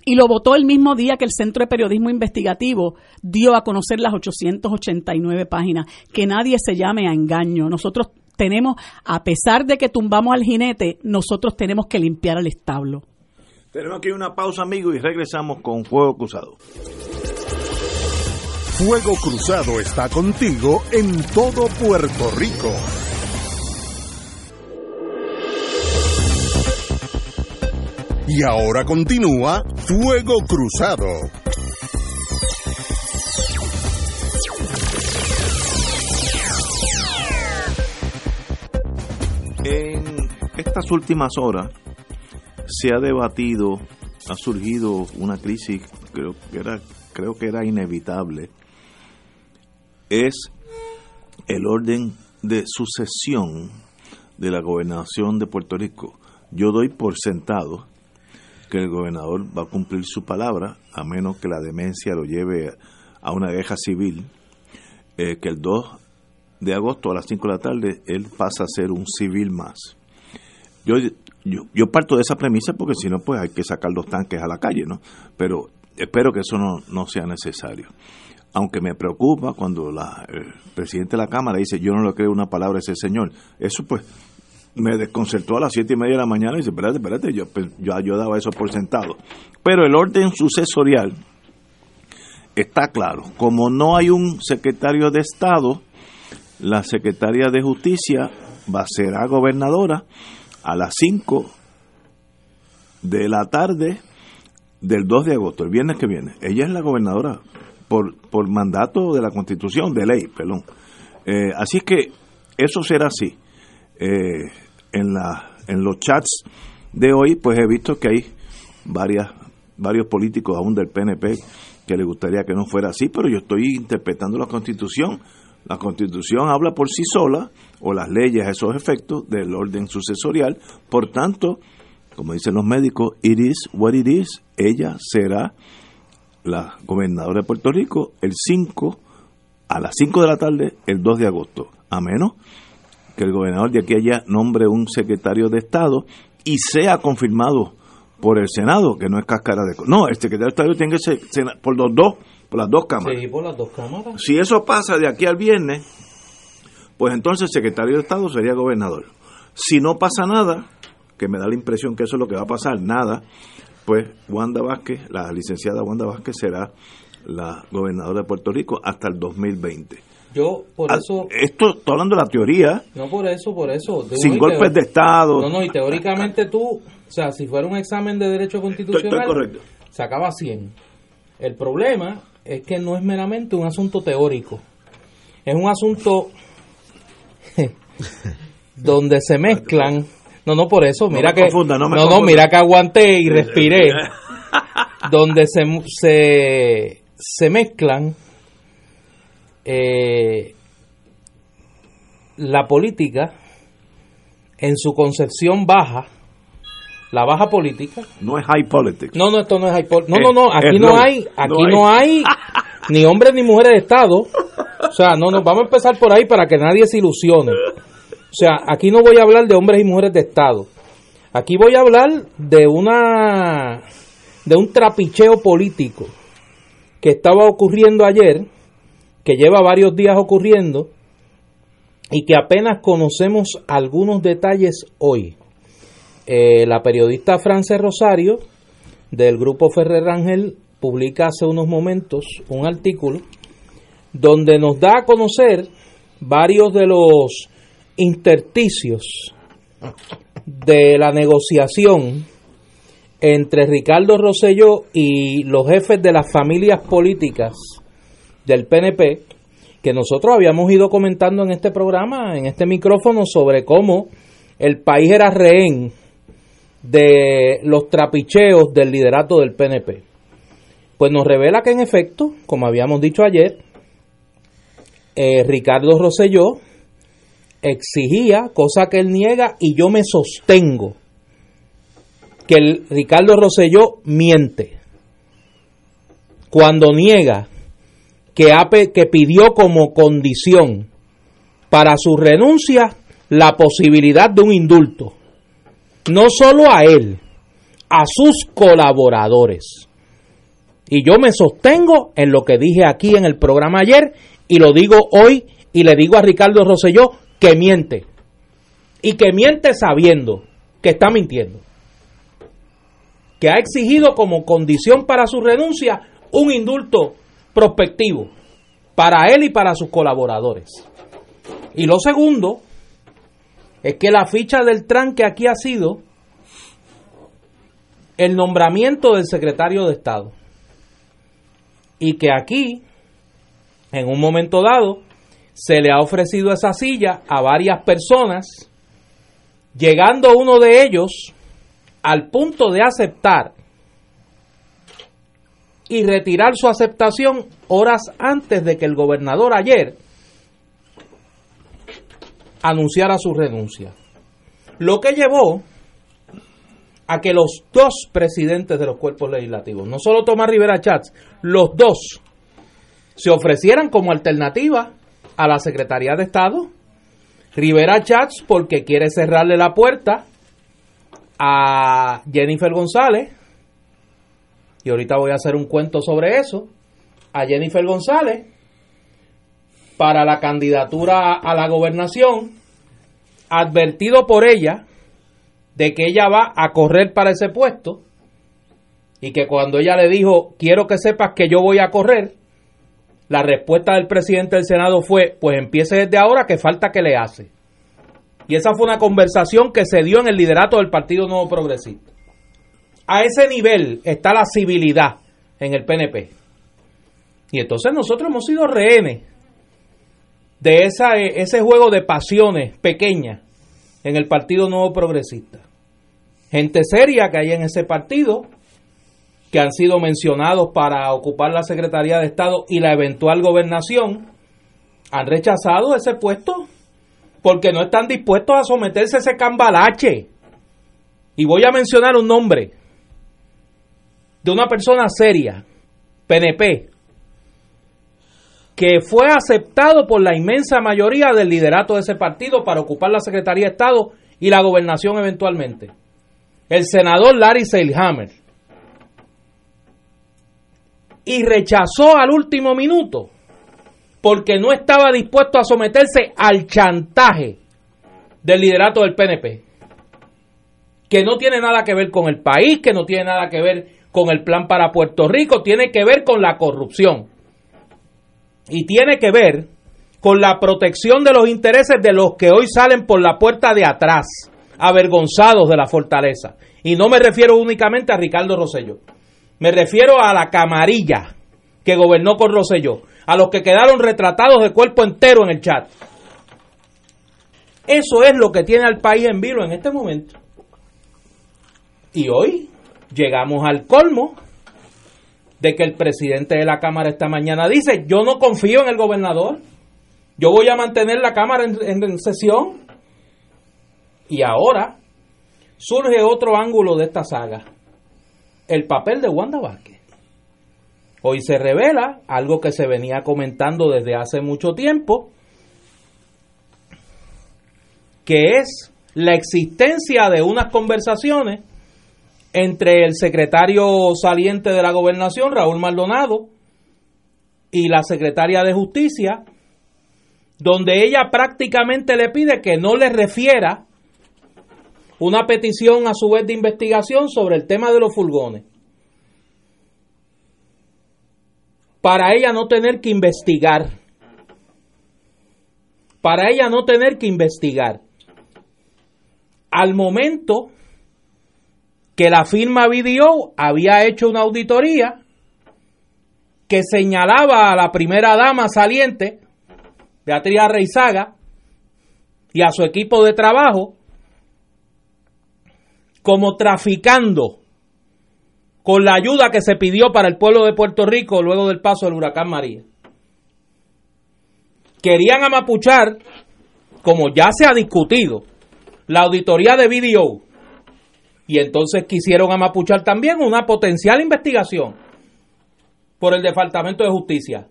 y lo votó el mismo día que el Centro de Periodismo Investigativo dio a conocer las 889 páginas. Que nadie se llame a engaño. Nosotros tenemos, a pesar de que tumbamos al jinete, nosotros tenemos que limpiar el establo. Tenemos aquí una pausa, amigo, y regresamos con Fuego Cruzado. Fuego Cruzado está contigo en todo Puerto Rico. Y ahora continúa Fuego Cruzado. En estas últimas horas se ha debatido, ha surgido una crisis, creo que era, creo que era inevitable, es el orden de sucesión de la gobernación de Puerto Rico. Yo doy por sentado que el gobernador va a cumplir su palabra, a menos que la demencia lo lleve a una guerra civil, eh, que el 2 de agosto a las 5 de la tarde él pasa a ser un civil más. Yo, yo, parto de esa premisa porque si no, pues hay que sacar los tanques a la calle, ¿no? Pero espero que eso no, no sea necesario. Aunque me preocupa cuando la, el presidente de la Cámara dice, yo no le creo una palabra a ese señor. Eso pues me desconcertó a las siete y media de la mañana y dice, espérate, espérate, yo, pues, yo, yo daba eso por sentado. Pero el orden sucesorial está claro. Como no hay un secretario de Estado, la secretaria de Justicia va a ser a gobernadora a las 5 de la tarde del 2 de agosto, el viernes que viene. Ella es la gobernadora por, por mandato de la Constitución, de ley, perdón. Eh, así que eso será así. Eh, en, la, en los chats de hoy, pues he visto que hay varias, varios políticos aún del PNP que le gustaría que no fuera así, pero yo estoy interpretando la Constitución La constitución habla por sí sola, o las leyes a esos efectos, del orden sucesorial. Por tanto, como dicen los médicos, it is what it is. Ella será la gobernadora de Puerto Rico el 5 a las 5 de la tarde el 2 de agosto, a menos que el gobernador de aquí allá nombre un secretario de Estado y sea confirmado por el Senado, que no es cáscara de... No, el secretario de Estado tiene que ser por los dos, por las dos cámaras. Sí, por las dos cámaras. Si eso pasa de aquí al viernes, pues entonces el secretario de Estado sería gobernador. Si no pasa nada, que me da la impresión que eso es lo que va a pasar, nada, pues Wanda Vázquez, la licenciada Wanda Vázquez será la gobernadora de Puerto Rico hasta el 2020. Yo, por Ah, eso. Esto, estoy hablando de la teoría, No por eso, por eso. Sin golpes de Estado. No, no, y teóricamente tú, o sea, si fuera un examen de derecho Estoy- constitucional, estoy correcto. sacaba 100. El problema es que no es meramente un asunto teórico. Es un asunto donde se mezclan. No, no, por eso, No mira me que. confunda, no no, mira que aguanté y respiré. donde se, se, se mezclan eh, la política en su concepción baja, la baja política. No es high politics. No, no, esto no es high pol- No, no, no, Es- aquí no low. hay, aquí No no hay ni hombres ni mujeres de Estado. O sea, no, no, vamos a empezar por ahí para que nadie se ilusione. O sea, aquí no voy a hablar de hombres y mujeres de Estado. Aquí voy a hablar de una de un trapicheo político que estaba ocurriendo ayer, que lleva varios días ocurriendo y que apenas conocemos algunos detalles hoy. Eh, la periodista Frances Rosario del grupo Ferrer Rangel publica hace unos momentos un artículo donde nos da a conocer varios de los intersticios de la negociación entre Ricardo Rosselló y los jefes de las familias políticas del PNP, que nosotros habíamos ido comentando en este programa, en este micrófono, sobre cómo el país era rehén de los trapicheos del liderato del PNP. Pues nos revela que en efecto, como habíamos dicho ayer, eh, Ricardo Rosselló exigía, cosa que él niega, y yo me sostengo, que el Ricardo Rosselló miente cuando niega que, pidió como condición para su renuncia la posibilidad de un indulto. No solo a él, a sus colaboradores. Y yo me sostengo en lo que dije aquí en el programa ayer y lo digo hoy y le digo a Ricardo Rosselló que miente. Y que miente sabiendo que está mintiendo. Que ha exigido como condición para su renuncia un indulto prospectivo para él y para sus colaboradores. Y lo segundo es que la ficha del tranque aquí ha sido el nombramiento del secretario de Estado. Y que aquí, en un momento dado, se le ha ofrecido esa silla a varias personas, llegando uno de ellos al punto de aceptar y retirar su aceptación horas antes de que el gobernador ayer anunciara su renuncia. Lo que llevó a que los dos presidentes de los cuerpos legislativos, no solo Tomás Rivera Chats, los dos se ofrecieran como alternativa a la Secretaría de Estado. Rivera Chats porque quiere cerrarle la puerta a Jennifer González, y ahorita voy a hacer un cuento sobre eso, a Jennifer González para la candidatura a la gobernación, advertido por ella de que ella va a correr para ese puesto y que cuando ella le dijo, quiero que sepas que yo voy a correr, la respuesta del presidente del Senado fue, pues empiece desde ahora que falta que le hace. Y esa fue una conversación que se dio en el liderato del Partido Nuevo Progresista. A ese nivel está la civilidad en el PNP. Y entonces nosotros hemos sido rehenes de esa, eh, ese juego de pasiones pequeñas en el Partido Nuevo Progresista. Gente seria que hay en ese partido, que han sido mencionados para ocupar la Secretaría de Estado y la eventual gobernación, han rechazado ese puesto porque no están dispuestos a someterse a ese cambalache. Y voy a mencionar un nombre de una persona seria, PNP, que fue aceptado por la inmensa mayoría del liderato de ese partido para ocupar la Secretaría de Estado y la gobernación eventualmente. El senador Larry Seilhammer. Y rechazó al último minuto porque no estaba dispuesto a someterse al chantaje del liderato del PNP, que no tiene nada que ver con el país, que no tiene nada que ver con el plan para Puerto Rico, tiene que ver con la corrupción y tiene que ver con la protección de los intereses de los que hoy salen por la puerta de atrás, avergonzados de la fortaleza. Y no me refiero únicamente a Ricardo Rosselló, me refiero a la camarilla que gobernó con Rosselló, a los que quedaron retratados de cuerpo entero en el chat. Eso es lo que tiene al país en vilo en este momento. Y hoy llegamos al colmo de que el presidente de la Cámara esta mañana dice, yo no confío en el gobernador, yo voy a mantener la Cámara en, sesión. Y ahora surge otro ángulo de esta saga, el papel de Wanda Vázquez. Hoy se revela algo que se venía comentando desde hace mucho tiempo, que es la existencia de unas conversaciones entre el secretario saliente de la gobernación, Raúl Maldonado, y la secretaria de Justicia, donde ella prácticamente le pide que no le refiera una petición a su vez de investigación sobre el tema de los furgones. Para ella no tener que investigar. Para ella no tener que investigar. Al momento que la firma BDO había hecho una auditoría que señalaba a la primera dama saliente, Beatriz Reizaga, y a su equipo de trabajo como traficando con la ayuda que se pidió para el pueblo de Puerto Rico luego del paso del huracán María. Querían amapuchar, como ya se ha discutido, la auditoría de BDO y entonces quisieron amapuchar también una potencial investigación por el Departamento de Justicia.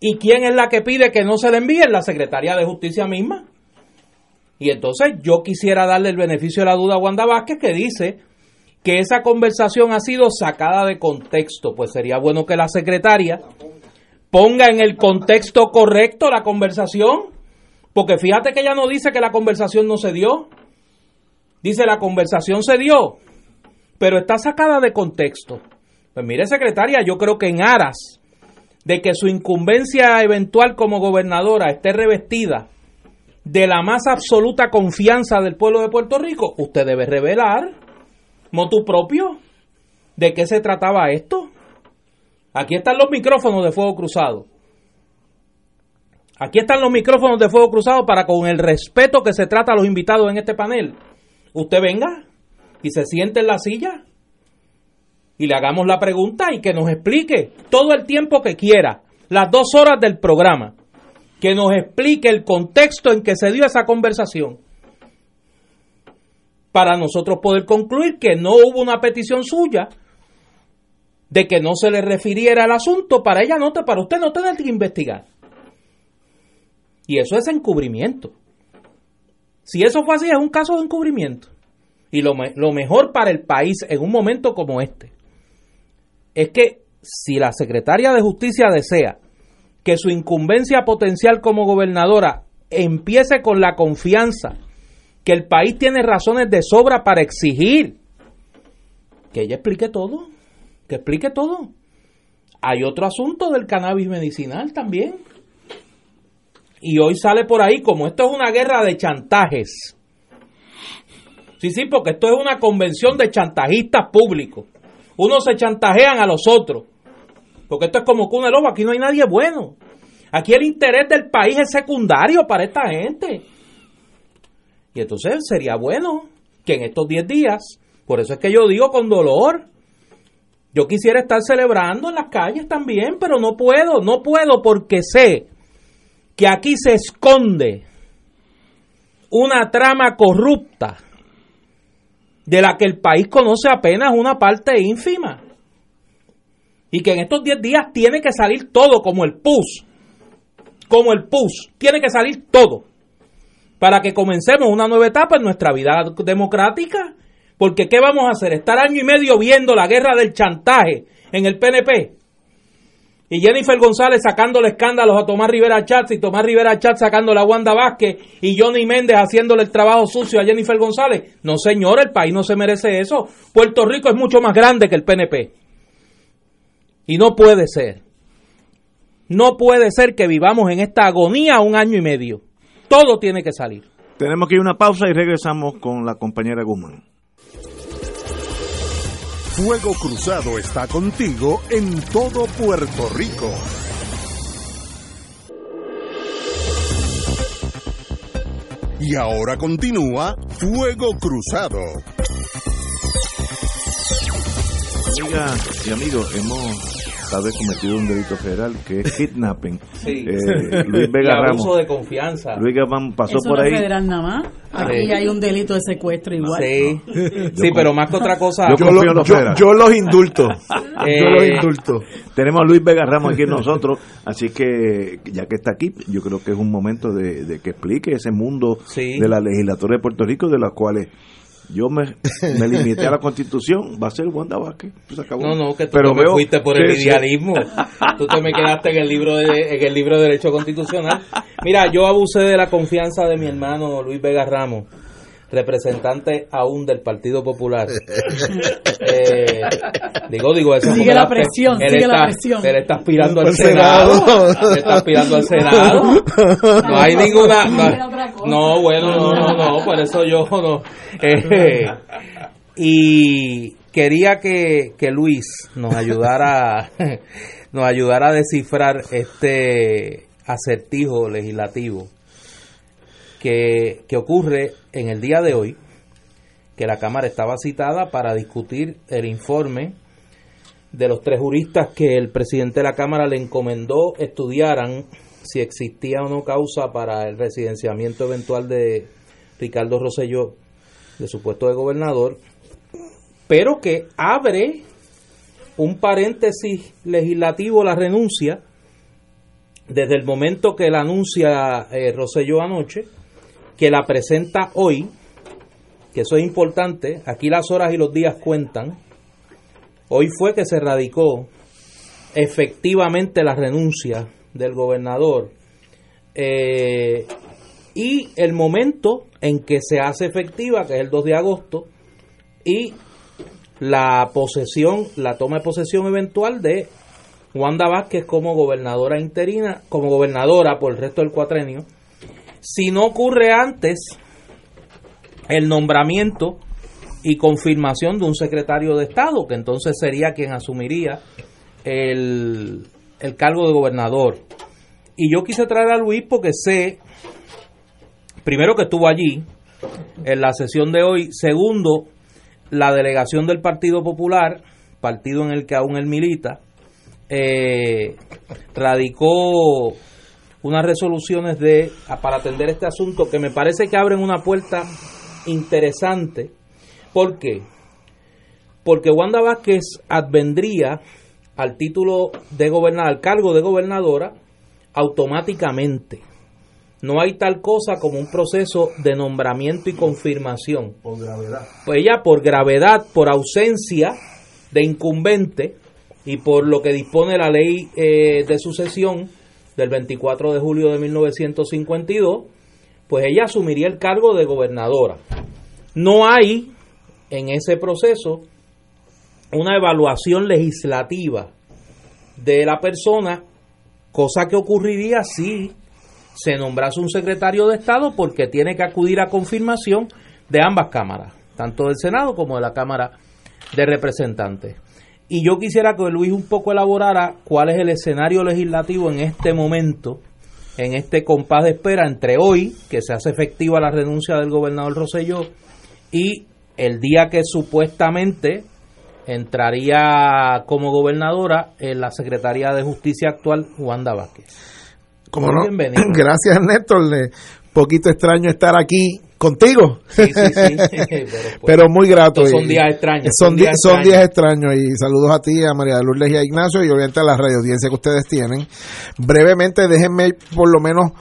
¿Y quién es la que pide que no se le envíe? La Secretaría de Justicia misma. Y entonces yo quisiera darle el beneficio de la duda a Wanda Vázquez que dice que esa conversación ha sido sacada de contexto. Pues sería bueno que la secretaria ponga en el contexto correcto la conversación. Porque fíjate que ella no dice que la conversación no se dio. Dice, la conversación se dio, pero está sacada de contexto. Pues mire, secretaria, yo creo que en aras de que su incumbencia eventual como gobernadora esté revestida de la más absoluta confianza del pueblo de Puerto Rico, usted debe revelar, motu propio, de qué se trataba esto. Aquí están los micrófonos de fuego cruzado. Aquí están los micrófonos de fuego cruzado para con el respeto que se trata a los invitados en este panel usted venga y se siente en la silla y le hagamos la pregunta y que nos explique todo el tiempo que quiera, las dos horas del programa, que nos explique el contexto en que se dio esa conversación para nosotros poder concluir que no hubo una petición suya de que no se le refiriera al asunto para ella no para usted no tener que investigar. Y eso es encubrimiento. Si eso fue así, es un caso de encubrimiento. Y lo, lo mejor para el país en un momento como este es que si la secretaria de Justicia desea que su incumbencia potencial como gobernadora empiece con la confianza que el país tiene razones de sobra para exigir que ella explique todo, que explique todo. Hay otro asunto del cannabis medicinal también y hoy sale por ahí como esto es una guerra de chantajes. Sí, sí, porque esto es una convención de chantajistas públicos. Unos se chantajean a los otros. Porque esto es como cuna de lobo, aquí no hay nadie bueno. Aquí el interés del país es secundario para esta gente. Y entonces sería bueno que en estos 10 días, por eso es que yo digo con dolor, yo quisiera estar celebrando en las calles también, pero no puedo, no puedo porque sé que aquí se esconde una trama corrupta de la que el país conoce apenas una parte ínfima. Y que en estos 10 días tiene que salir todo como el PUS. Como el PUS. Tiene que salir todo. Para que comencemos una nueva etapa en nuestra vida democrática. Porque ¿qué vamos a hacer? Estar año y medio viendo la guerra del chantaje en el PNP. Y Jennifer González sacándole escándalos a Tomás Rivera Chatz y Tomás Rivera Chatz sacándole a Wanda Vázquez y Johnny Méndez haciéndole el trabajo sucio a Jennifer González. No, señor, el país no se merece eso. Puerto Rico es mucho más grande que el PNP. Y no puede ser. No puede ser que vivamos en esta agonía un año y medio. Todo tiene que salir. Tenemos que ir a una pausa y regresamos con la compañera Guzmán. Fuego Cruzado está contigo en todo Puerto Rico. Y ahora continúa Fuego Cruzado. Amigas y amigos, hemos tal vez cometido un delito federal que es kidnapping. Sí. Eh, Luis Y Vega abuso Ramos. de confianza. Luis Guzmán pasó Eso por no ahí. federal nada más. Aquí Sí. hay un delito de secuestro igual. Sí, sí pero más que otra cosa. Yo confío en los federales. los indulto. Eh, yo los indulto. Tenemos a Luis Vega Ramos aquí nosotros, así que ya que está aquí, yo creo que es un momento de, de que explique ese mundo Sí. de la legislatura de Puerto Rico, de las cuales yo me, me limité a la constitución, va a ser Wanda Vázquez. Pues acabó. No, no, que tú Pero te me fuiste por el idealismo. Tú te me quedaste en el libro de, en el libro de Derecho Constitucional. Mira, yo abusé de la confianza de mi hermano Luis Vega Ramos, representante aún del Partido Popular. Eh, digo, digo eso. Sigue la presión, sigue la está- presión. Él está aspirando al Al Senado. Senado. Él está aspirando al Senado. No hay ninguna. No, no, bueno, no, no, no, por eso yo no. Eh, y quería que, que Luis nos ayudara, nos ayudara a descifrar este acertijo legislativo que, ocurre en el día de hoy, que la Cámara estaba citada para discutir el informe de los tres juristas que el presidente de la Cámara le encomendó estudiaran si existía o no causa para el residenciamiento eventual de Ricardo Rosselló de su puesto de gobernador, pero que abre un paréntesis legislativo la renuncia desde el momento que la anuncia eh, Rosselló anoche, que la presenta hoy, que eso es importante, aquí las horas y los días cuentan, hoy fue que se radicó efectivamente la renuncia del gobernador eh, y el momento en que se hace efectiva, que es el 2 de agosto, y la posesión, la toma de posesión eventual de Wanda Vázquez como gobernadora interina, como gobernadora por el resto del cuatrenio. Si no ocurre antes el nombramiento y confirmación de un secretario de Estado, que entonces sería quien asumiría el, el cargo de gobernador. Y yo quise traer a Luis porque sé, primero que estuvo allí en la sesión de hoy, segundo, la delegación del Partido Popular, partido en el que aún él milita, eh, radicó unas resoluciones de para atender este asunto que me parece que abren una puerta interesante. ¿Por qué? Porque Wanda Vázquez advendría al título de gobernador, al cargo de gobernadora, automáticamente. No hay tal cosa como un proceso de nombramiento y confirmación. Por gravedad. Pues ella por gravedad, por ausencia de incumbente y por lo que dispone la ley eh, de sucesión del 24 de julio de 1952, pues ella asumiría el cargo de gobernadora. No hay en ese proceso una evaluación legislativa de la persona, cosa que ocurriría si se nombrase un secretario de Estado porque tiene que acudir a confirmación de ambas cámaras, tanto del Senado como de la Cámara de Representantes. Y yo quisiera que Luis un poco elaborara cuál es el escenario legislativo en este momento, en este compás de espera entre hoy, que se hace efectiva la renuncia del gobernador Rosselló, y el día que supuestamente entraría como gobernadora en la Secretaría de Justicia actual, Wanda Vázquez. Como no, bienvenido. gracias Néstor, poquito extraño estar aquí contigo. Sí, sí, sí. Pero, pues, Pero muy grato. Son días extraños, Son, días son extraños. días extraños. Y saludos a ti, a María de Lourdes y a Ignacio y obviamente a la radio audiencia que ustedes tienen. Brevemente, déjenme por lo menos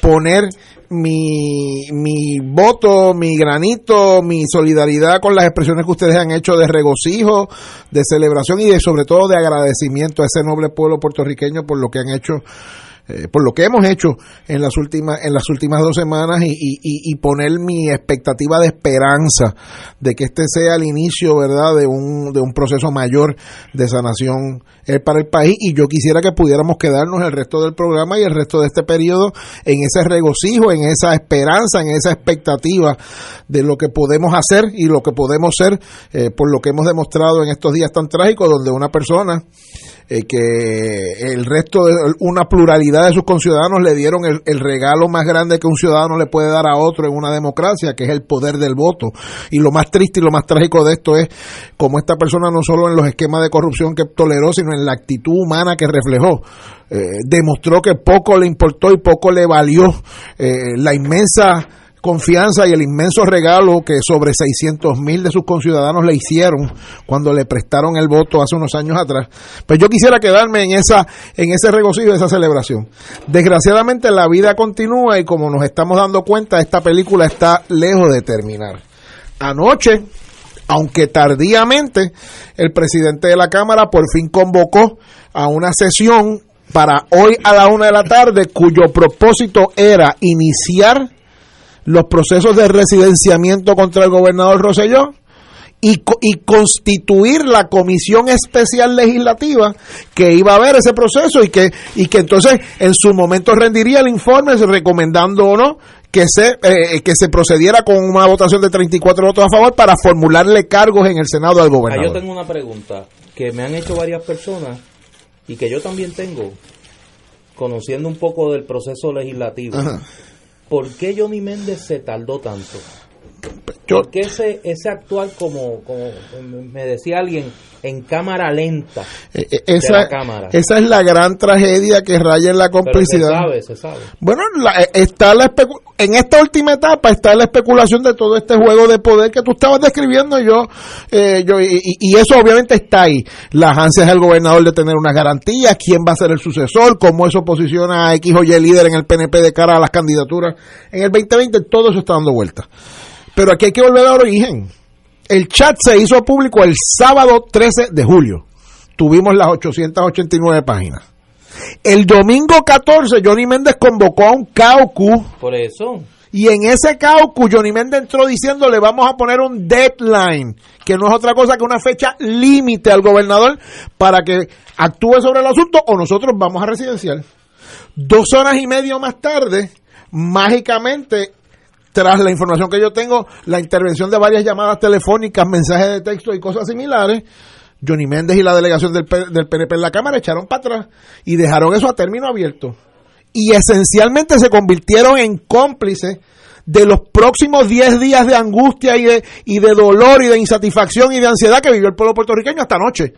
poner mi, mi voto, mi granito, mi solidaridad con las expresiones que ustedes han hecho de regocijo, de celebración y de sobre todo de agradecimiento a ese noble pueblo puertorriqueño por lo que han hecho eh, por lo que hemos hecho en las últimas en las últimas dos semanas y, y- y- poner mi expectativa de esperanza de que este sea el inicio verdad de un de un proceso mayor de sanación eh, para el país. Y yo quisiera que pudiéramos quedarnos el resto del programa y el resto de este periodo en ese regocijo en esa esperanza en esa expectativa de lo que podemos hacer y lo que podemos ser eh, por lo que hemos demostrado en estos días tan trágicos donde una persona eh, que el resto de una pluralidad de sus conciudadanos le dieron el, el regalo más grande que un ciudadano le puede dar a otro en una democracia, que es el poder del voto. Y lo más triste y lo más trágico de esto es como esta persona no solo en los esquemas de corrupción que toleró, sino en la actitud humana que reflejó. eh, demostró que poco le importó y poco le valió eh, la inmensa confianza y el inmenso regalo que sobre 600 mil de sus conciudadanos le hicieron cuando le prestaron el voto hace unos años atrás. Pues yo quisiera quedarme en esa en ese regocijo, esa celebración. Desgraciadamente la vida continúa y como nos estamos dando cuenta, esta película está lejos de terminar. Anoche, aunque tardíamente, el presidente de la Cámara por fin convocó a una sesión para hoy a la una de la tarde, cuyo propósito era iniciar los procesos de residenciamiento contra el gobernador Rosselló y, y constituir la comisión especial legislativa que iba a ver ese proceso y que, y que entonces en su momento rendiría el informe recomendando o no que se, eh, que se procediera con una votación de 34 votos a favor para formularle cargos en el Senado al Ah, yo gobernador. tengo una pregunta que me han hecho varias personas y que yo también tengo, conociendo un poco del proceso legislativo. Ajá. ¿Por qué Johnny Méndez se tardó tanto? Yo- ¿Por qué ese, ese actual, como, como me decía alguien, en cámara lenta? eh, eh, de esa, la Cámara. esa es la gran tragedia que raya en la Pero se complicidad. sabe, se sabe. Bueno, la- eh, está la en esta última etapa está la especulación de todo este juego de poder que tú estabas describiendo yo, eh, yo y, y- eso obviamente está ahí. Las ansias del gobernador de tener unas garantías, quién va a ser el sucesor, cómo eso posiciona a X o Y líder en el PNP de cara a las candidaturas en el 2020, todo eso está dando vuelta. Pero aquí hay que volver al origen. El chat se hizo público el sábado 13 de julio. Tuvimos las 889 páginas. El domingo 14, Johnny Méndez convocó a un caucus Por eso, y en ese caucus Johnny Méndez entró diciendo le vamos a poner un deadline, que no es otra cosa que una fecha límite al gobernador para que actúe sobre el asunto o nosotros vamos a residencial. Dos horas y media más tarde, mágicamente, tras la información que yo tengo, la intervención de varias llamadas telefónicas, mensajes de texto y cosas similares, Johnny Méndez y la delegación del, del PNP en la Cámara echaron para atrás y dejaron eso a término abierto. Y esencialmente se convirtieron en cómplices de los próximos 10 días de angustia y de, y de dolor y de insatisfacción y de ansiedad que vivió el pueblo puertorriqueño hasta anoche.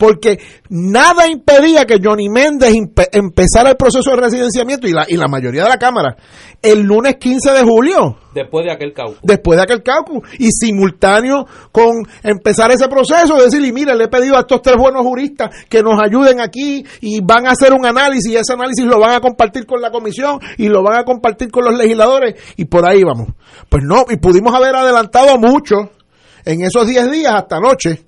Porque nada impedía que Johnny Méndez empezara el proceso de residenciamiento y la, y la mayoría de la Cámara el lunes 15 de julio después de aquel caucus. después de aquel caucus y simultáneo con empezar ese proceso, decir, y mire, le he pedido a estos tres buenos juristas que nos ayuden aquí y van a hacer un análisis y ese análisis lo van a compartir con la comisión y lo van a compartir con los legisladores y por ahí vamos. Pues no, y pudimos haber adelantado mucho en esos 10 días hasta anoche.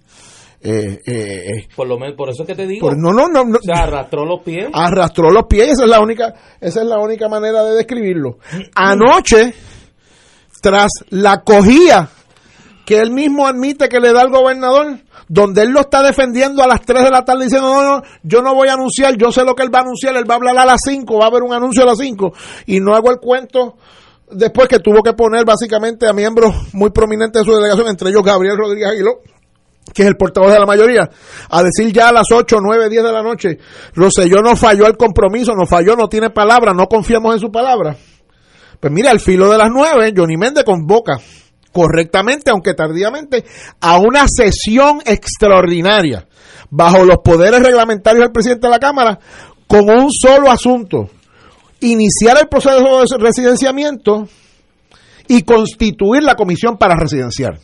Eh, eh, eh, Por, lo menos, por eso es que te digo. no, no, no, no. O sea, arrastró los pies. arrastró los pies, esa es la única, esa es la única manera de describirlo. Anoche, tras la cogía que él mismo admite que le da al gobernador, donde él lo está defendiendo a las 3 de la tarde diciendo, no, no, yo no voy a anunciar, yo sé lo que él va a anunciar, él va a hablar a las 5, va a haber un anuncio a las 5, y no hago el cuento después que tuvo que poner básicamente a miembros muy prominentes de su delegación, entre ellos Gabriel Rodríguez Aguiló, que es el portavoz de la mayoría, a decir ya a las 8, 9, 10 de la noche, Roselló no falló el compromiso, no falló, no tiene palabra, no confiamos en su palabra. Pues mira, al filo de las 9, Johnny Méndez convoca correctamente, aunque tardíamente, a una sesión extraordinaria bajo los poderes reglamentarios del presidente de la Cámara con un solo asunto, iniciar el proceso de residenciamiento y constituir la comisión para residenciar.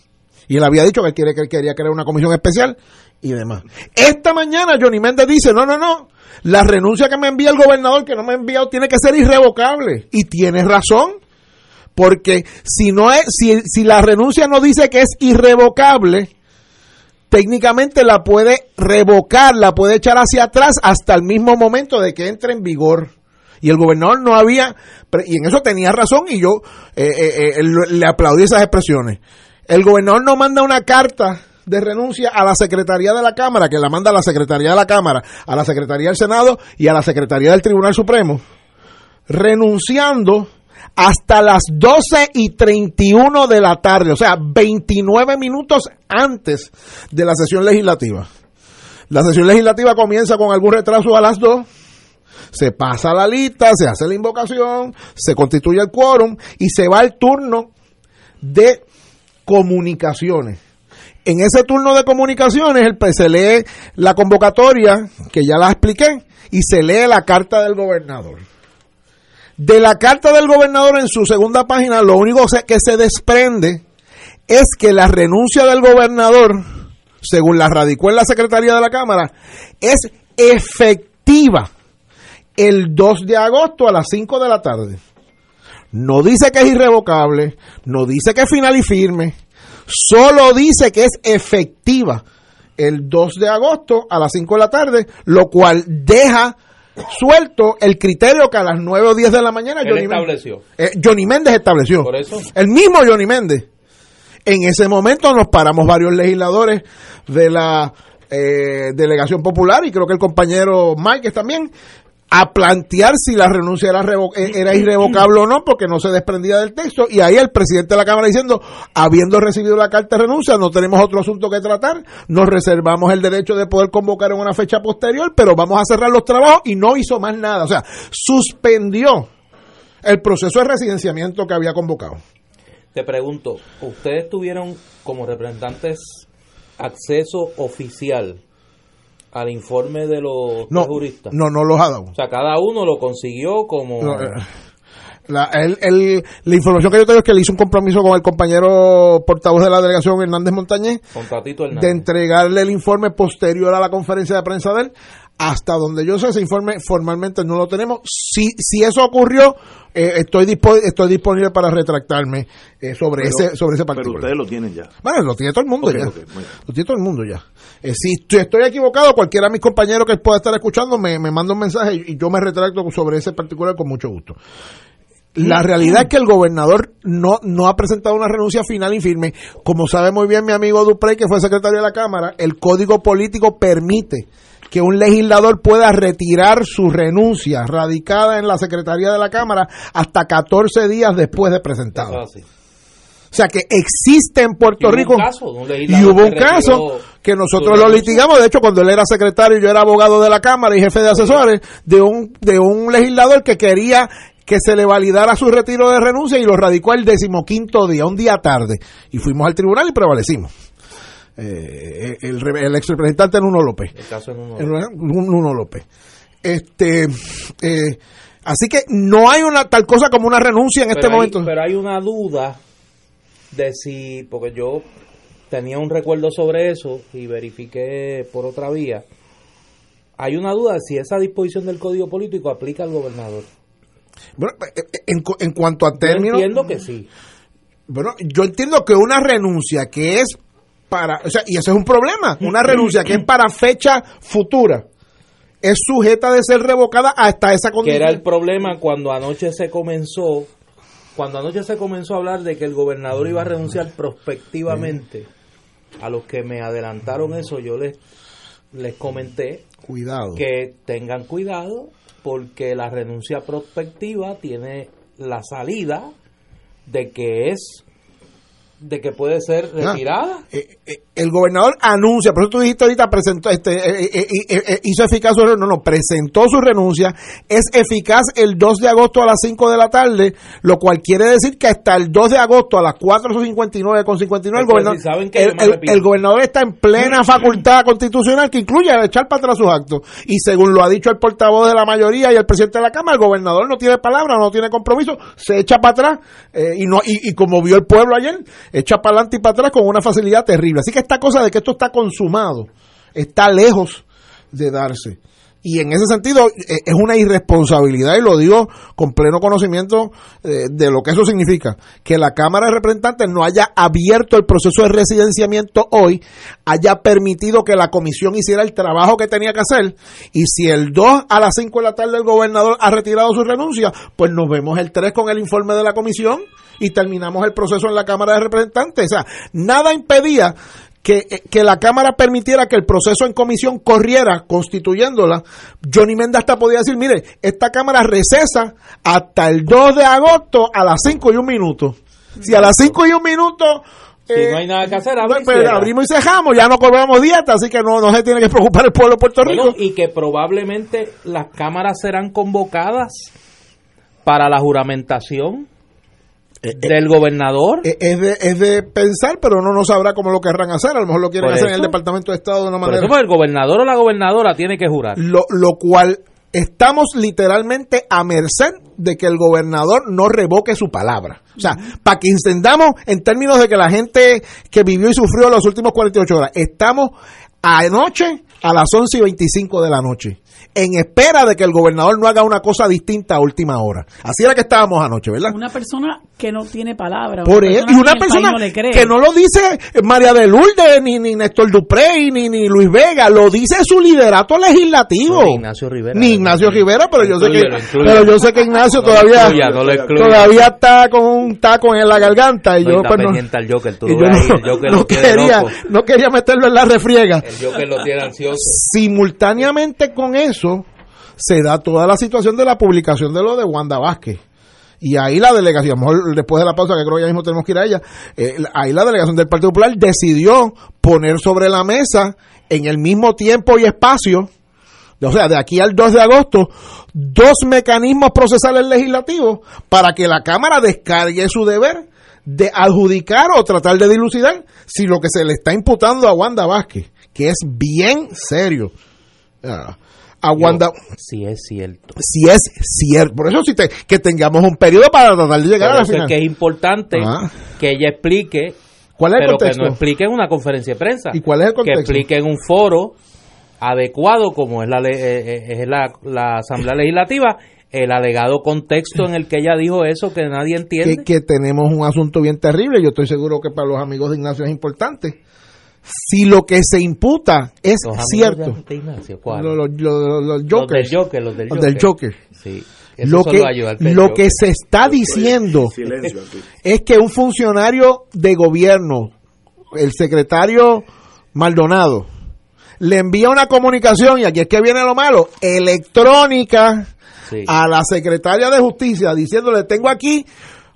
Y él había dicho que, quiere, que él quería crear una comisión especial y demás. Esta mañana Johnny Méndez dice, no, no, no, la renuncia que me envía el gobernador, que no me ha enviado, tiene que ser irrevocable. Y tiene razón, porque si, no es, si, si la renuncia no dice que es irrevocable, técnicamente la puede revocar, la puede echar hacia atrás hasta el mismo momento de que entre en vigor. Y el gobernador no había, y en eso tenía razón y yo eh, eh, eh, le aplaudí esas expresiones. El gobernador no manda una carta de renuncia a la Secretaría de la Cámara, que la manda a la Secretaría de la Cámara, a la Secretaría del Senado y a la Secretaría del Tribunal Supremo, renunciando hasta las 12 y 31 de la tarde, o sea, 29 minutos antes de la sesión legislativa. La sesión legislativa comienza con algún retraso a las 2, se pasa la lista, se hace la invocación, se constituye el quórum y se va al turno de comunicaciones. En ese turno de comunicaciones el, se lee la convocatoria, que ya la expliqué, y se lee la carta del gobernador. De la carta del gobernador en su segunda página, lo único que se desprende es que la renuncia del gobernador, según la radicó en la Secretaría de la Cámara, es efectiva el 2 de agosto a las 5 de la tarde. No dice que es irrevocable, no dice que es final y firme, solo dice que es efectiva el 2 de agosto a las 5 de la tarde, lo cual deja suelto el criterio que a las 9 o 10 de la mañana Johnny, estableció. Méndez, eh, Johnny Méndez estableció. Por eso. El mismo Johnny Méndez. En ese momento nos paramos varios legisladores de la eh, delegación popular y creo que el compañero Mike también a plantear si la renuncia era, eh, era irrevocable o no, porque no se desprendía del texto. Y ahí el presidente de la Cámara diciendo, habiendo recibido la carta de renuncia, no tenemos otro asunto que tratar, nos reservamos el derecho de poder convocar en una fecha posterior, pero vamos a cerrar los trabajos y no hizo más nada. O sea, suspendió el proceso de residenciamiento que había convocado. Te pregunto, ¿ustedes tuvieron como representantes acceso oficial al informe de los No, juristas? no, no los ha dado. O sea, cada uno lo consiguió como... No, eh, La, él- él- la información que yo tengo es que él hizo un compromiso con el compañero portavoz de la delegación, Hernández Montañez, de entregarle el informe posterior a la conferencia de prensa de él. Hasta donde yo sé, ese informe formalmente no lo tenemos. Si, si eso ocurrió, eh, estoy, dispo- estoy disponible para retractarme eh, sobre, Pero- ese, sobre ese Pero particular. ustedes lo tienen ya. Bueno, lo tiene todo el mundo ya. Lo tiene todo el mundo ya. Eh, si estoy, estoy equivocado, cualquiera de mis compañeros que pueda estar escuchando me, me manda un mensaje y, y yo me retracto sobre ese particular con mucho gusto. La realidad es que el gobernador no, no ha presentado una renuncia final y firme. Como sabe muy bien mi amigo Duprey, que fue secretario de la Cámara, el código político permite que un legislador pueda retirar su renuncia radicada en la Secretaría de la Cámara hasta 14 días después de es así. O sea que existe en Puerto Y Rico. caso y hubo un caso que nosotros lo litigamos. De hecho, cuando él era secretario, yo era abogado de la Cámara y jefe de asesores de un, de un legislador que quería que se le validara su retiro de renuncia y lo radicó el decimoquinto día, un día tarde. Y fuimos al tribunal y prevalecimos. Eh, el, ex representante Nuno López. El caso en uno. El Nuno López. Este, eh, así que no hay una tal cosa como una renuncia en este hay, momento. pero hay una duda de si, porque yo tenía un recuerdo sobre eso y verifiqué por otra vía. Hay una duda de si esa disposición del Código Político aplica al gobernador. Bueno, eh, en, cu- en cuanto a Yo términos, entiendo que sí. bueno, yo entiendo que una renuncia que es para, o sea, y ese es un problema, una renuncia que es para fecha futura, es sujeta de ser revocada hasta esa Que condición. era el problema cuando anoche se comenzó, cuando anoche se comenzó a hablar de que el gobernador iba a renunciar prospectivamente. A los que me adelantaron eso, yo les, les comenté Cuidado. que tengan cuidado porque la renuncia prospectiva tiene la salida de que es de que puede ser Ah. retirada. Eh, eh, el gobernador anuncia, por eso tú dijiste ahorita, presentó, este, eh, eh, hizo eficaz su renuncia, no, no, presentó su renuncia, es eficaz el 2 de agosto a las 5 de la tarde, lo cual quiere decir que hasta el 2 de agosto a las 4.59 con 59 el gobernador, si que el, el- el gobernador está en plena facultad constitucional que incluye echar para atrás sus actos. Y según lo ha dicho el portavoz de la mayoría y el presidente de la Cámara, el gobernador no tiene palabra, no tiene compromiso, se echa para atrás y, no, y, y como vio el pueblo ayer, echa para adelante y para atrás con una facilidad terrible. Así que esta cosa de que esto está consumado está lejos de darse. Y en ese sentido eh, es una irresponsabilidad, y lo digo con pleno conocimiento eh, de lo que eso significa, que la Cámara de Representantes no haya abierto el proceso de residenciamiento hoy, haya permitido que la comisión hiciera el trabajo que tenía que hacer, y si el 2 a las 5 de la tarde el gobernador ha retirado su renuncia, pues nos vemos el 3 con el informe de la comisión y terminamos el proceso en la Cámara de Representantes. O sea, nada impedía que, eh, que la Cámara permitiera que el proceso en comisión corriera constituyéndola, Johnny Menda hasta podía decir, mire, esta Cámara recesa hasta el 2 de agosto a las 5 y un minuto. Si a las 5 y un minuto... Si eh, no hay nada que hacer, y pues, abrimos y cejamos, ya no cobramos dieta, así que no, no se tiene que preocupar el pueblo de Puerto Bueno, Rico. y que probablemente las cámaras serán convocadas para la juramentación del gobernador. Eh, es, de, es de pensar, pero uno no sabrá cómo lo querrán hacer. A lo mejor lo quieren Por hacer en el Departamento de Estado de una Por manera. eso pues, el gobernador o la gobernadora tiene que jurar. lo, lo cual estamos literalmente a merced de que el gobernador no revoque su palabra. O sea, para que entendamos en términos de que la gente que vivió y sufrió las últimas 48 horas, estamos anoche a las 11 y 25 de la noche, en espera de que el gobernador no haga una cosa distinta a última hora. Así era que estábamos anoche, ¿verdad? Una persona que no tiene palabra. Por él, y una persona no le cree. que no lo dice María de Lourdes, ni, ni Néstor Duprey, ni, ni Luis Vega, lo dice su liderato legislativo. Ni Ignacio Rivera. Ni Ignacio Rivera, pero yo sé que, pero yo sé que Ignacio No todavía, no todavía está con un taco en la garganta y yo, está pues, no, al Joker, tú y yo el quería, no quería meterlo en la refriega. El Joker lo tiene ansioso. Simultáneamente con eso, se da toda la situación de la publicación de lo de Wanda Vázquez. Y ahí la delegación, a lo mejor después de la pausa, que creo que ya mismo tenemos que ir a ella, eh, ahí la delegación del Partido Popular decidió poner sobre la mesa, en el mismo tiempo y espacio, o sea, de aquí al 2 de agosto, dos mecanismos procesales legislativos para que la Cámara descargue su deber de adjudicar o tratar de dilucidar si lo que se le está imputando a Wanda Vázquez, que es bien serio. Ah, A Wanda, Si es cierto. si es cierto, por eso sí te- que tengamos un periodo para tratar de llegar Por a la eso es final. que es importante Ah. que ella explique, ¿Cuál es el pero que contexto? no explique en una conferencia de prensa. ¿Y cuál es el Que contexto? explique en un foro adecuado, como es la, eh, eh, es la, la Asamblea Legislativa, el alegado contexto en el que ella dijo eso que nadie entiende. que, que tenemos un asunto bien terrible. Yo estoy seguro que para los amigos de Ignacio es importante. Si lo que se imputa es Los cierto, de- Ignacio, ¿cuál? los, del Joker, los del Joker. del Joker. Sí. Lo que, lo que se está diciendo Silencio es que un funcionario de gobierno, el secretario Maldonado, le envía una comunicación, y aquí es que viene lo malo, electrónica Sí. a la secretaria de justicia diciéndole tengo aquí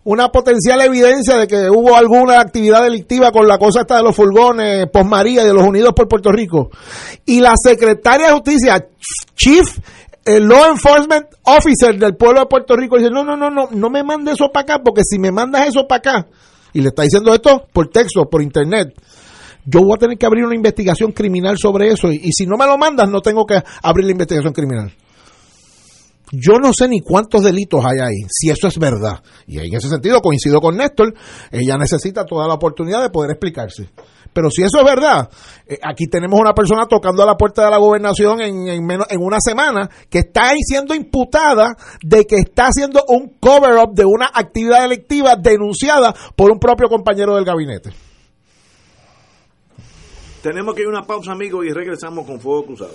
una potencial evidencia de que hubo alguna actividad delictiva con la cosa esta de los furgones post María y de los Unidos por Puerto Rico. Y la secretaria de justicia chief eh, law enforcement officer del pueblo de Puerto Rico dice no no no no no me mandes eso para acá porque si me mandas eso para acá y le está diciendo esto por texto por internet yo voy a tener que abrir una investigación criminal sobre eso y si no me lo mandas no tengo que abrir la investigación criminal yo no sé ni cuántos delitos hay ahí, si eso es verdad. Y en ese sentido coincido con Néstor, ella necesita toda la oportunidad de poder explicarse. Pero si eso es verdad, eh, aquí tenemos una persona tocando a la puerta de la gobernación en, en, menos, en una semana que está ahí siendo imputada de que está haciendo un cover-up de una actividad delictiva denunciada por un propio compañero del gabinete. Tenemos que ir a una pausa, amigos, y regresamos con Fuego Cruzado.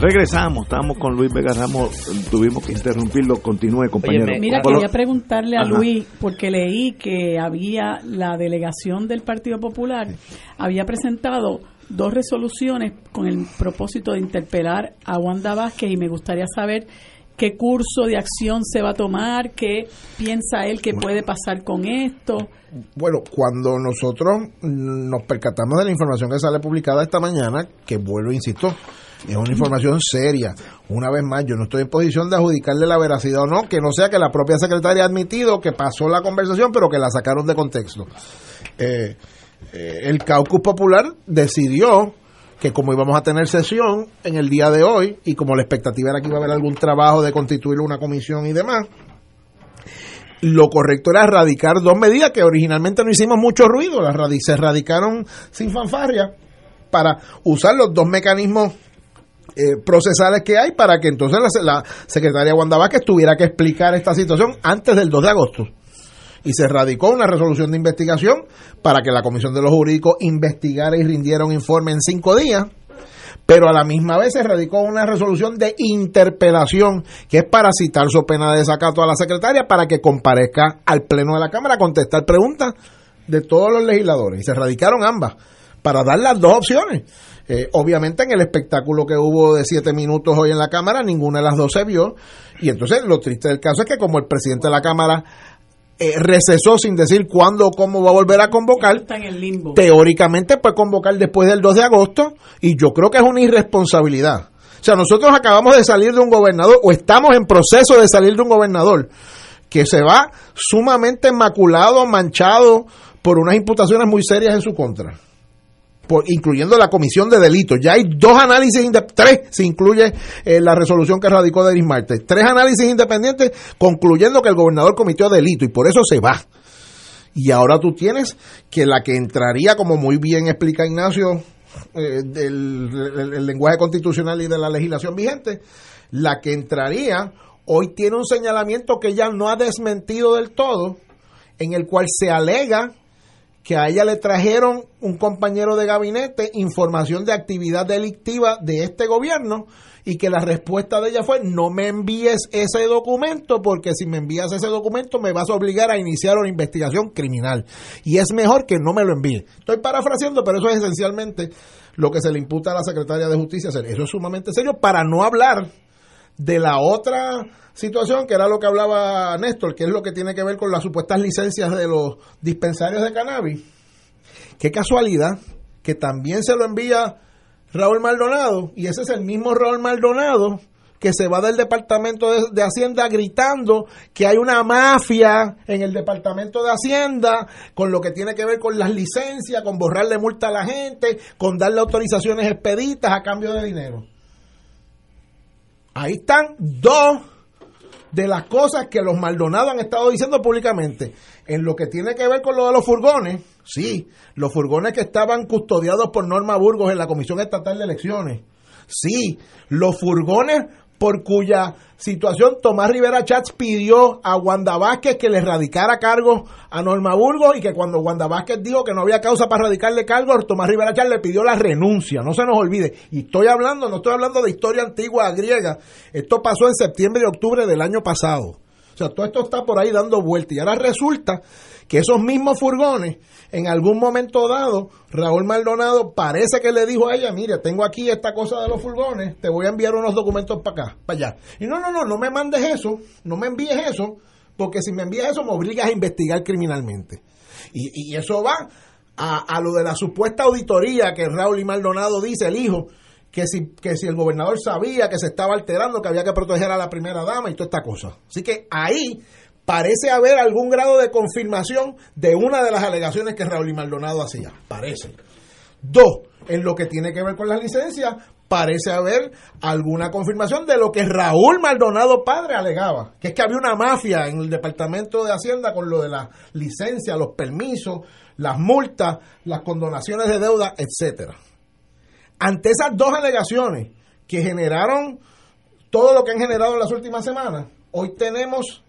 Regresamos, estamos con Luis Vega Ramos, tuvimos que interrumpirlo, continúe compañero. Mira, quería preguntarle a Ajá. Luis, porque leí que había la delegación del Partido Popular, había presentado dos resoluciones con el propósito de interpelar a Wanda Vázquez y me gustaría saber qué curso de acción se va a tomar, qué piensa él que puede pasar con esto. Bueno, cuando nosotros nos percatamos de la información que sale publicada esta mañana, que vuelvo, insisto, es una información seria. Una vez más, yo no estoy en posición de adjudicarle la veracidad o no, que no sea que la propia secretaria ha admitido que pasó la conversación, pero que la sacaron de contexto. Eh, eh, el caucus popular decidió que como íbamos a tener sesión en el día de hoy y como la expectativa era que iba a haber algún trabajo de constituir una comisión y demás, lo correcto era erradicar dos medidas que originalmente no hicimos mucho ruido, las se erradicaron sin fanfarria para usar los dos mecanismos eh, procesales que hay para que entonces la, la secretaria Wanda Vázquez tuviera que explicar esta situación antes del 2 de agosto. Y se radicó una resolución de investigación para que la Comisión de los Jurídicos investigara y rindiera un informe en cinco días pero a la misma vez se radicó una resolución de interpelación que es para citar su pena de desacato a la secretaria para que comparezca al pleno de la Cámara a contestar preguntas de todos los legisladores y se radicaron ambas para dar las dos opciones. Eh, obviamente en el espectáculo que hubo de siete minutos hoy en la Cámara ninguna de las dos se vio y entonces lo triste del caso es que como el presidente de la Cámara eh, recesó sin decir cuándo o cómo va a volver a convocar, Está en el limbo. teóricamente puede convocar después del 2 de agosto y yo creo que es una irresponsabilidad. O sea, nosotros acabamos de salir de un gobernador o estamos en proceso de salir de un gobernador que se va sumamente maculado, manchado por unas imputaciones muy serias en su contra. Por, incluyendo la comisión de delitos. Ya hay dos análisis, tres, si incluye eh, la resolución que radicó Denis Marte. Tres análisis independientes concluyendo que el gobernador cometió delito y por eso se va. Y ahora tú tienes que la que entraría, como muy bien explica Ignacio, eh, del el- el lenguaje constitucional y de la legislación vigente, la que entraría hoy tiene un señalamiento que ya no ha desmentido del todo, en el cual se alega que a ella le trajeron un compañero de gabinete información de actividad delictiva de este gobierno y que la respuesta de ella fue no me envíes ese documento porque si me envías ese documento me vas a obligar a iniciar una investigación criminal y es mejor que no me lo envíe. Estoy parafraseando, pero eso es esencialmente lo que se le imputa a la secretaria de Justicia. Eso es sumamente serio para no hablar de la otra situación, que era lo que hablaba Néstor, que es lo que tiene que ver con las supuestas licencias de los dispensarios de cannabis. Qué casualidad que también se lo envía Raúl Maldonado, y ese es el mismo Raúl Maldonado que se va del Departamento de, de Hacienda gritando que hay una mafia en el Departamento de Hacienda con lo que tiene que ver con las licencias, con borrarle multa a la gente, con darle autorizaciones expeditas a cambio de dinero. Ahí están dos de las cosas que los Maldonados han estado diciendo públicamente. En lo que tiene que ver con lo de los furgones, sí, los furgones que estaban custodiados por Norma Burgos en la Comisión Estatal de Elecciones. Sí, los furgones por cuya situación Tomás Rivera Chats pidió a Wanda Vázquez que le radicara cargo a Norma Burgos y que cuando Wanda Vázquez dijo que no había causa para radicarle cargo, Tomás Rivera Chats le pidió la renuncia, no se nos olvide. Y estoy hablando, no estoy hablando de historia antigua griega, esto pasó en septiembre y octubre del año pasado. O sea, todo esto está por ahí dando vueltas. Y ahora resulta que esos mismos furgones, en algún momento dado, Raúl Maldonado parece que le dijo a ella, mire, tengo aquí esta cosa de los furgones, te voy a enviar unos documentos para acá, para allá. Y no, no, no, no me mandes eso, no me envíes eso, porque si me envías eso me obligas a investigar criminalmente. Y, y eso va a, a lo de la supuesta auditoría que Raúl y Maldonado dice, el hijo, que si, que si el gobernador sabía que se estaba alterando, que había que proteger a la primera dama y toda esta cosa. Así que ahí parece haber algún grado de confirmación de una de las alegaciones que Raúl y Maldonado hacía. Parece. Dos, en lo que tiene que ver con las licencias, parece haber alguna confirmación de lo que Raúl Maldonado padre alegaba, que es que había una mafia en el Departamento de Hacienda con lo de las licencias, los permisos, las multas, las condonaciones de deuda, etcétera. Ante esas dos alegaciones que generaron todo lo que han generado en las últimas semanas, hoy tenemos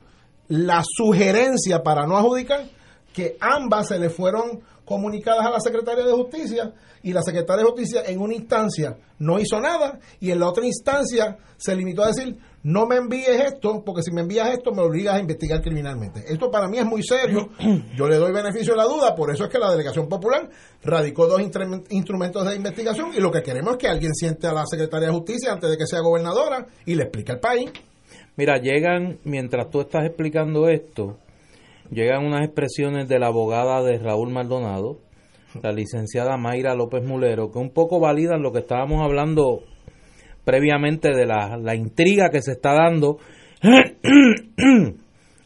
la sugerencia para no adjudicar que ambas se le fueron comunicadas a la Secretaría de Justicia y la Secretaria de Justicia en una instancia no hizo nada y en la otra instancia se limitó a decir no me envíes esto porque si me envías esto me obligas a investigar criminalmente. Esto para mí es muy serio, yo le doy beneficio de la duda, por eso es que la Delegación Popular radicó dos instru- instrumentos de investigación y lo que queremos es que alguien siente a la Secretaria de Justicia antes de que sea gobernadora y le explique al país. Mira, llegan, mientras tú estás explicando esto, llegan unas expresiones de la abogada de Raúl Maldonado, la licenciada Mayra López Mulero, que un poco validan lo que estábamos hablando previamente de la, la intriga que se está dando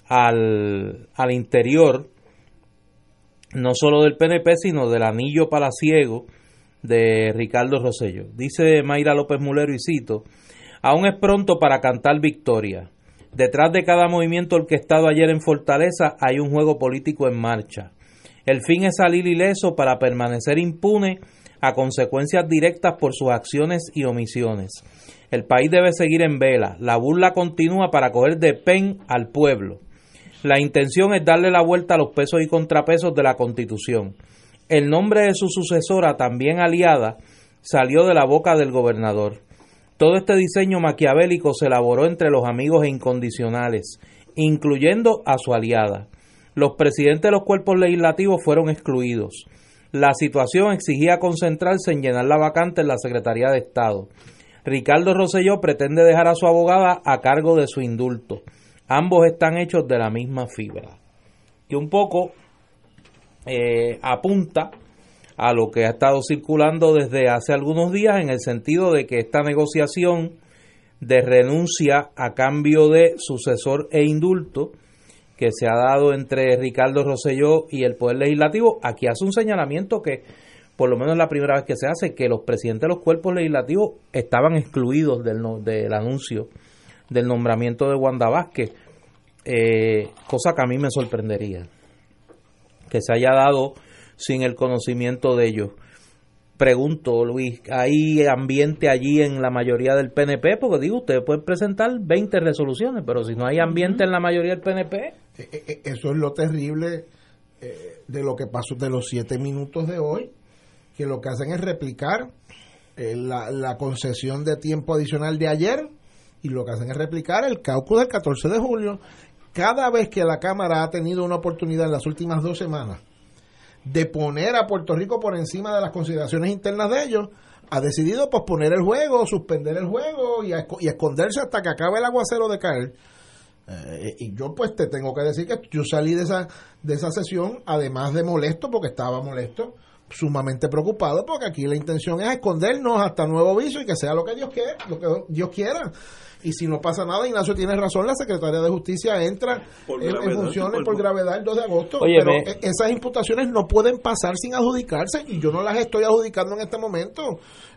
al, al interior, no solo del PNP, sino del anillo palaciego de Ricardo Rosello. Dice Mayra López Mulero y cito, Aún es pronto para cantar victoria. Detrás de cada movimiento orquestado ayer en Fortaleza hay un juego político en marcha. El fin es salir ileso para permanecer impune a consecuencias directas por sus acciones y omisiones. El país debe seguir en vela. La burla continúa para coger de pen al pueblo. La intención es darle la vuelta a los pesos y contrapesos de la Constitución. El nombre de su sucesora, también aliada, salió de la boca del gobernador. Todo este diseño maquiavélico se elaboró entre los amigos e incondicionales, incluyendo a su aliada. Los presidentes de los cuerpos legislativos fueron excluidos. La situación exigía concentrarse en llenar la vacante en la Secretaría de Estado. Ricardo Rosselló pretende dejar a su abogada a cargo de su indulto. Ambos están hechos de la misma fibra. Que un poco eh, apunta a lo que ha estado circulando desde hace algunos días en el sentido de que esta negociación de renuncia a cambio de sucesor e indulto que se ha dado entre Ricardo Rosselló y el Poder Legislativo, aquí hace un señalamiento que por lo menos es la primera vez que se hace, que los presidentes de los cuerpos legislativos estaban excluidos del, no- del anuncio del nombramiento de Wanda Vázquez, eh, cosa que a mí me sorprendería que se haya dado sin el conocimiento de ellos. Pregunto, Luis, ¿hay ambiente allí en la mayoría del PNP? Porque digo, ustedes pueden presentar 20 resoluciones, pero si no hay ambiente en la mayoría del PNP, Eso es lo terrible eh, de lo que pasó de los siete minutos de hoy, que lo que hacen es replicar eh, la, la concesión de tiempo adicional de ayer y lo que hacen es replicar el caucus del 14 de julio. Cada vez que la Cámara ha tenido una oportunidad en las últimas dos semanas de poner a Puerto Rico por encima de las consideraciones internas de ellos, ha decidido posponer el juego, suspender el juego y esconderse hasta que acabe el aguacero de caer. Eh, y yo pues te tengo que decir que yo salí de esa de esa sesión además de molesto porque estaba molesto sumamente preocupado porque aquí la intención es escondernos hasta nuevo viso y que sea lo que Dios quiera lo que Dios quiera y si no pasa nada Ignacio tiene razón la secretaria de justicia entra Por en, gravedad, funciones por- por gravedad el 2 de agosto. Oye, pero me- e- esas imputaciones no pueden pasar sin adjudicarse y yo no las estoy adjudicando en este momento.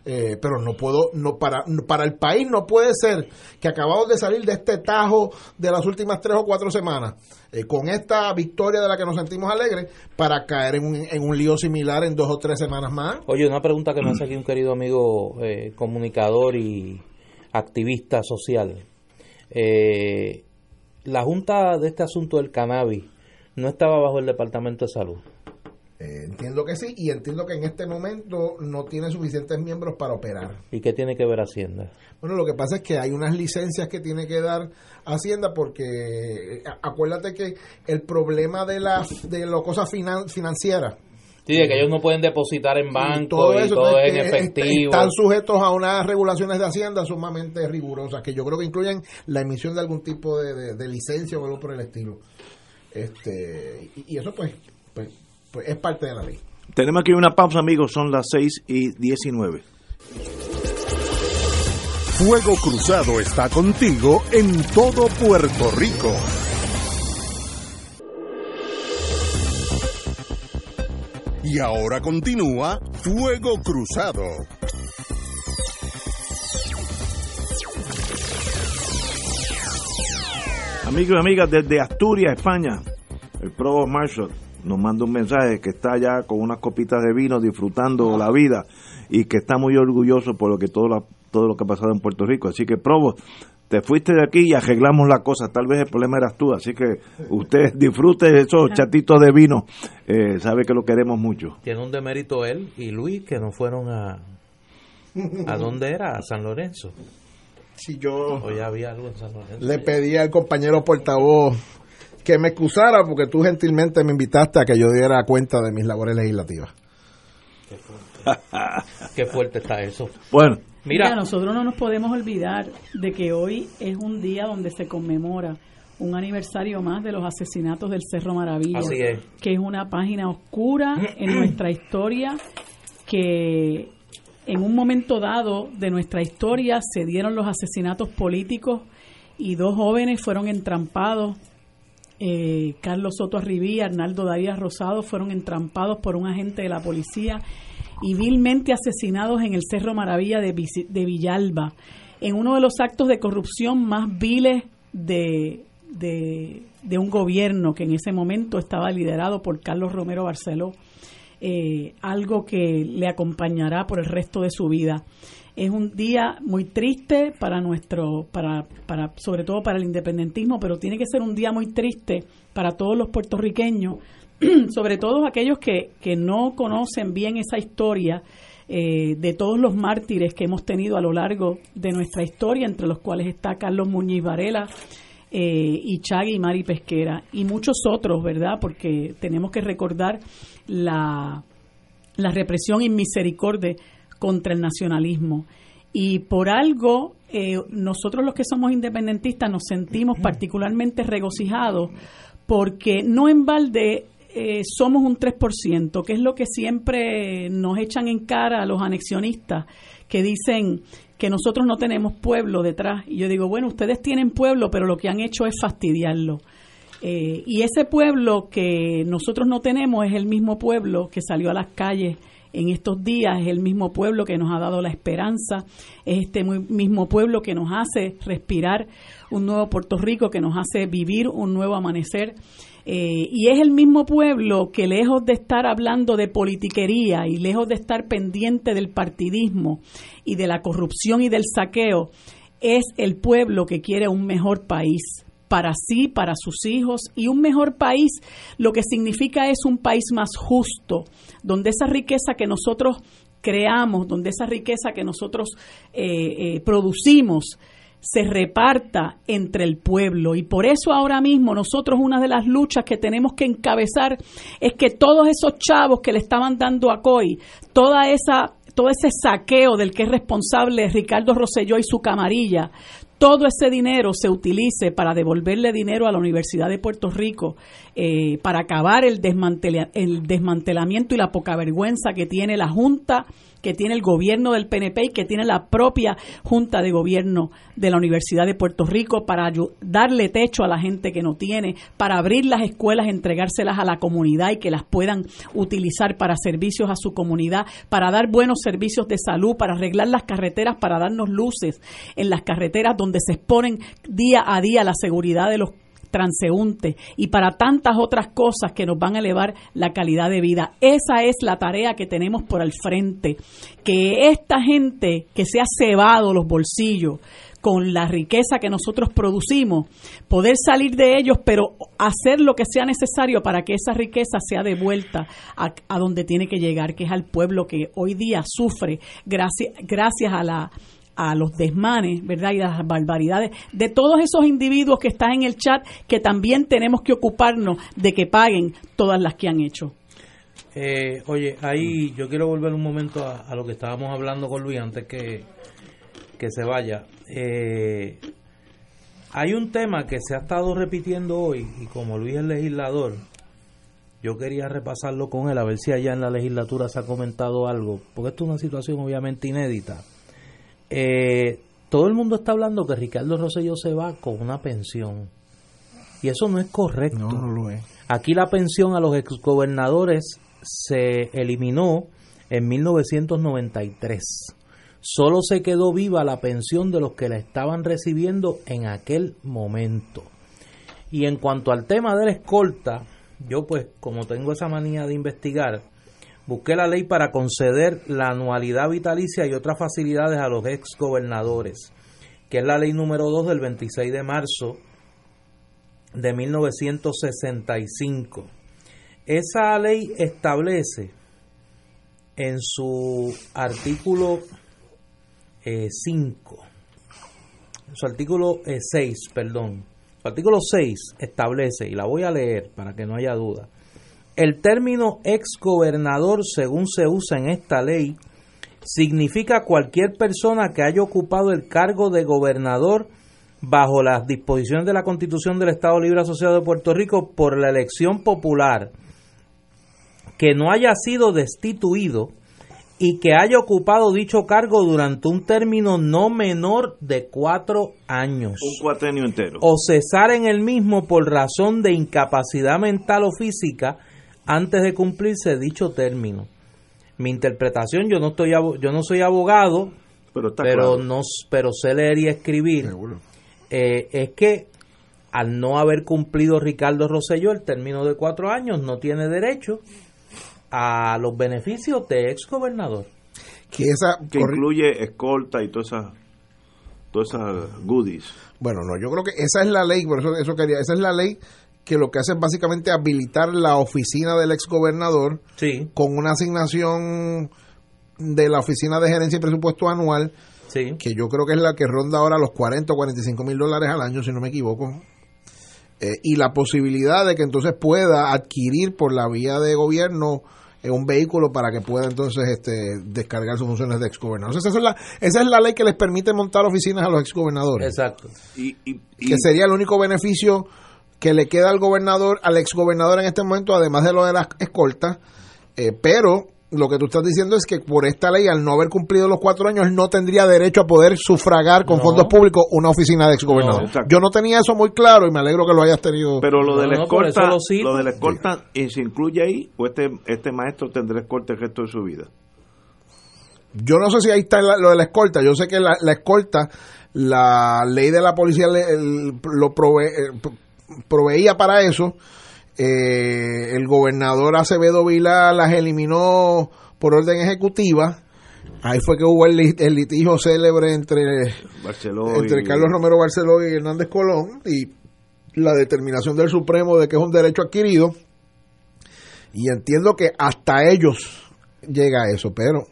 Eh, pero no puedo no para para el país no puede ser que acabamos de salir de este tajo de las últimas tres o cuatro semanas eh, con esta victoria de la que nos sentimos alegres para caer en un, en un lío similar en dos o tres semanas más. Oye, una pregunta que me hace aquí un querido amigo eh, comunicador y activista social. Eh, la Junta de este asunto del cannabis no estaba bajo el Departamento de Salud. Eh, entiendo que sí y entiendo que en este momento no tiene suficientes miembros para operar ¿Y qué tiene que ver Hacienda? Bueno, lo que pasa es que hay unas licencias que tiene que dar Hacienda porque eh, acuérdate que el problema de las de las cosas finan- financieras Sí, de que ellos no pueden depositar en banco y todo, es en efectivo. están sujetos a unas regulaciones de Hacienda sumamente rigurosas que yo creo que incluyen la emisión de algún tipo de, de- de licencia o algo por el estilo. Este y, y eso pues, pues pues es parte de la ley. Tenemos aquí una pausa, amigos, son las 6 y 19. Fuego Cruzado está contigo en todo Puerto Rico. Y ahora continúa Fuego Cruzado. Amigos y amigas, desde Asturias, España, el Provost Marshall nos manda un mensaje que está allá con unas copitas de vino disfrutando la vida y que está muy orgulloso por lo que todo, todo lo que ha pasado en Puerto Rico. Así que, Provo, te fuiste de aquí y arreglamos la cosa. Tal vez el problema eras tú, así que usted disfrute de esos chatitos de vino. Eh, sabe que lo queremos mucho. Tiene un demérito él y Luis que no fueron a... ¿A dónde era? A San Lorenzo. Si yo O ya había algo en San Lorenzo. le pedí al compañero portavoz que me excusara porque tú gentilmente me invitaste a que yo diera cuenta de mis labores legislativas. Qué fuerte está eso. Bueno, Mira, Mira, nosotros no nos podemos olvidar de que hoy es un día donde se conmemora un aniversario más de los asesinatos del Cerro Maravilla, Así es. que es una página oscura en nuestra historia que en un momento dado de nuestra historia se dieron los asesinatos políticos y dos jóvenes fueron entrampados. eh, Carlos Soto Arribí y Arnaldo Darías Rosado fueron entrampados por un agente de la policía y vilmente asesinados en el Cerro Maravilla de, de Villalba, en uno de los actos de corrupción más viles de, de, de un gobierno que en ese momento estaba liderado por Carlos Romero Barceló, eh, algo que le acompañará por el resto de su vida. Es un día muy triste para nuestro, para, para, sobre todo para el independentismo, pero tiene que ser un día muy triste para todos los puertorriqueños, sobre todo aquellos que, que no conocen bien esa historia eh, de todos los mártires que hemos tenido a lo largo de nuestra historia, entre los cuales está Carlos Muñiz Varela, eh, y Chagui y Mari Pesquera y muchos otros, ¿verdad? Porque tenemos que recordar la, la represión y misericordia contra el nacionalismo. Y por algo, eh, nosotros los que somos independentistas nos sentimos particularmente regocijados porque no en balde eh, somos un 3%, que es lo que siempre nos echan en cara a los anexionistas, que dicen que nosotros no tenemos pueblo detrás. Y yo digo, bueno, ustedes tienen pueblo, pero lo que han hecho es fastidiarlo. Eh, y ese pueblo que nosotros no tenemos es el mismo pueblo que salió a las calles en estos días, es el mismo pueblo que nos ha dado la esperanza, es este mismo pueblo que nos hace respirar un nuevo Puerto Rico, que nos hace vivir un nuevo amanecer. Eh, y es el mismo pueblo que lejos de estar hablando de politiquería y lejos de estar pendiente del partidismo y de la corrupción y del saqueo, es el pueblo que quiere un mejor país para sí, para sus hijos y un mejor país, lo que significa es un país más justo, donde esa riqueza que nosotros creamos, donde esa riqueza que nosotros eh, eh, producimos, se reparta entre el pueblo. Y por eso ahora mismo nosotros una de las luchas que tenemos que encabezar es que todos esos chavos que le estaban dando a COI, toda esa, todo ese saqueo del que es responsable Ricardo Rosselló y su camarilla, todo ese dinero se utilice para devolverle dinero a la Universidad de Puerto Rico, eh, para acabar el, el desmantelamiento y la poca vergüenza que tiene la Junta, que tiene el gobierno del PNP y que tiene la propia Junta de Gobierno de la Universidad de Puerto Rico para darle techo a la gente que no tiene, para abrir las escuelas, entregárselas a la comunidad y que las puedan utilizar para servicios a su comunidad, para dar buenos servicios de salud, para arreglar las carreteras, para darnos luces en las carreteras donde se exponen día a día la seguridad de los transeúntes y para tantas otras cosas que nos van a elevar la calidad de vida. Esa es la tarea que tenemos por el frente, que esta gente que se ha cebado los bolsillos con la riqueza que nosotros producimos, poder salir de ellos, pero hacer lo que sea necesario para que esa riqueza sea devuelta a, a donde tiene que llegar, que es al pueblo que hoy día sufre gracias, gracias a la a los desmanes, ¿verdad? Y a las barbaridades de todos esos individuos que están en el chat que también tenemos que ocuparnos de que paguen todas las que han hecho. Eh, oye, ahí yo quiero volver un momento a, lo que estábamos hablando con Luis antes que, que se vaya. Eh, hay un tema que se ha estado repitiendo hoy y como Luis es legislador, yo quería repasarlo con él a ver si allá en la legislatura se ha comentado algo, porque esto es una situación obviamente inédita. Eh, todo el mundo está hablando que Ricardo Rosselló se va con una pensión. Y eso no es correcto. No, no lo es. Aquí la pensión a los exgobernadores se eliminó en 1993. Solo se quedó viva la pensión de los que la estaban recibiendo en aquel momento. Y en cuanto al tema de la escolta, yo pues como tengo esa manía de investigar, busqué la ley para conceder la anualidad vitalicia y otras facilidades a los ex gobernadores, que es la ley número 2 del 26 de marzo de 1965. Esa ley establece en su artículo 5, en su artículo 6, perdón, su artículo 6 establece, y la voy a leer para que no haya duda, el término ex gobernador, según se usa en esta ley, significa cualquier persona que haya ocupado el cargo de gobernador bajo las disposiciones de la Constitución del Estado Libre Asociado de Puerto Rico por la elección popular, que no haya sido destituido y que haya ocupado dicho cargo durante un término no menor de cuatro años. Un cuatrenio entero. O cesar en el mismo por razón de incapacidad mental o física antes de cumplirse dicho término. Mi interpretación, yo no estoy yo no soy abogado, pero, está pero claro. no pero sé leer y escribir. Eh, es que al no haber cumplido Ricardo Rosselló el término de cuatro años, no tiene derecho a los beneficios de ex gobernador. Que esa que incluye escolta y todas esas todas esas goodies. Bueno, no, yo creo que esa es la ley, por eso, eso quería, esa es la ley que lo que hace es básicamente habilitar la oficina del exgobernador Sí, con una asignación de la oficina de gerencia y presupuesto anual, sí. que yo creo que es la que ronda ahora los 40 o 45 mil dólares al año, si no me equivoco. Eh, y la posibilidad de que entonces pueda adquirir por la vía de gobierno eh, un vehículo para que pueda entonces este, descargar sus funciones de exgobernador. Esa, es la, esa es la ley que les permite montar oficinas a los exgobernadores. Exacto. Y, y, y- que sería el único beneficio que le queda al gobernador, al exgobernador en este momento, además de lo de las escoltas, eh, pero lo que tú estás diciendo es que por esta ley, al no haber cumplido los cuatro años, él no tendría derecho a poder sufragar con No. fondos públicos una oficina de exgobernador. No. Yo no tenía eso muy claro y me alegro que lo hayas tenido. pero lo No, de la escolta, lo lo de la escolta ¿y se incluye ahí o este este maestro tendrá escolta el resto de su vida. Yo no sé si ahí está la- lo de la escolta. Yo sé que la, la escolta, la ley de la policía le- el- lo prove- eh, proveía para eso. Eh, el gobernador Acevedo Vila las eliminó por orden ejecutiva. Ahí fue que hubo el, el litigio célebre entre, Barceló entre y- Carlos Romero Barceló y Hernández Colón y la determinación del Supremo de que es un derecho adquirido. Y entiendo que hasta ellos llega eso, pero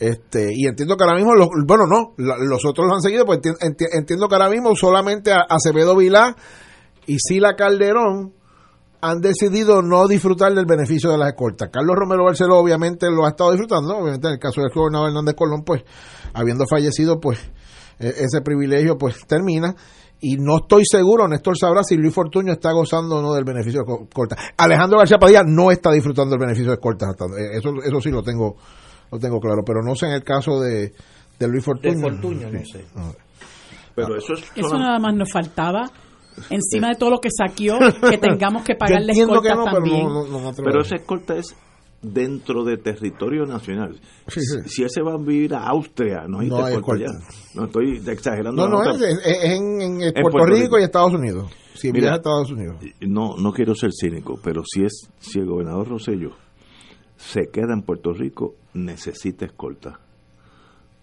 este y entiendo que ahora mismo los, bueno no los otros los han seguido pues enti- enti- entiendo que ahora mismo solamente a- Acevedo Vilá y Sila Calderón han decidido no disfrutar del beneficio de las escoltas. Carlos Romero Barceló obviamente lo ha estado disfrutando, obviamente en el caso del gobernador Hernández Colón, pues habiendo fallecido, pues e- ese privilegio pues termina. Y no estoy seguro, Néstor sabrá si Luis Fortuño está gozando o no del beneficio de co- escolta. Alejandro García Padilla no está disfrutando del beneficio de eh, Eso, eso sí lo tengo, lo tengo claro, pero no sé en el caso de, de Luis Fortuño. De Fortuño, no sé. pero eso es Eso solam- nada más nos faltaba. Encima de todo lo que saqueó, que tengamos que escoltas no, pero también. no, no, no me atrevo pero esa escolta es dentro de territorio nacional. Sí, sí. Si ese va a vivir a Austria, no hay No hay escolta escolta. allá. No estoy exagerando. No, no, la es, nota. es- es en, en Puerto, Puerto Rico, Rico. y Estados Unidos. Si Mira. a Estados Unidos. no, no quiero ser cínico, pero si es si el gobernador Rosello se queda en Puerto Rico, necesita escolta.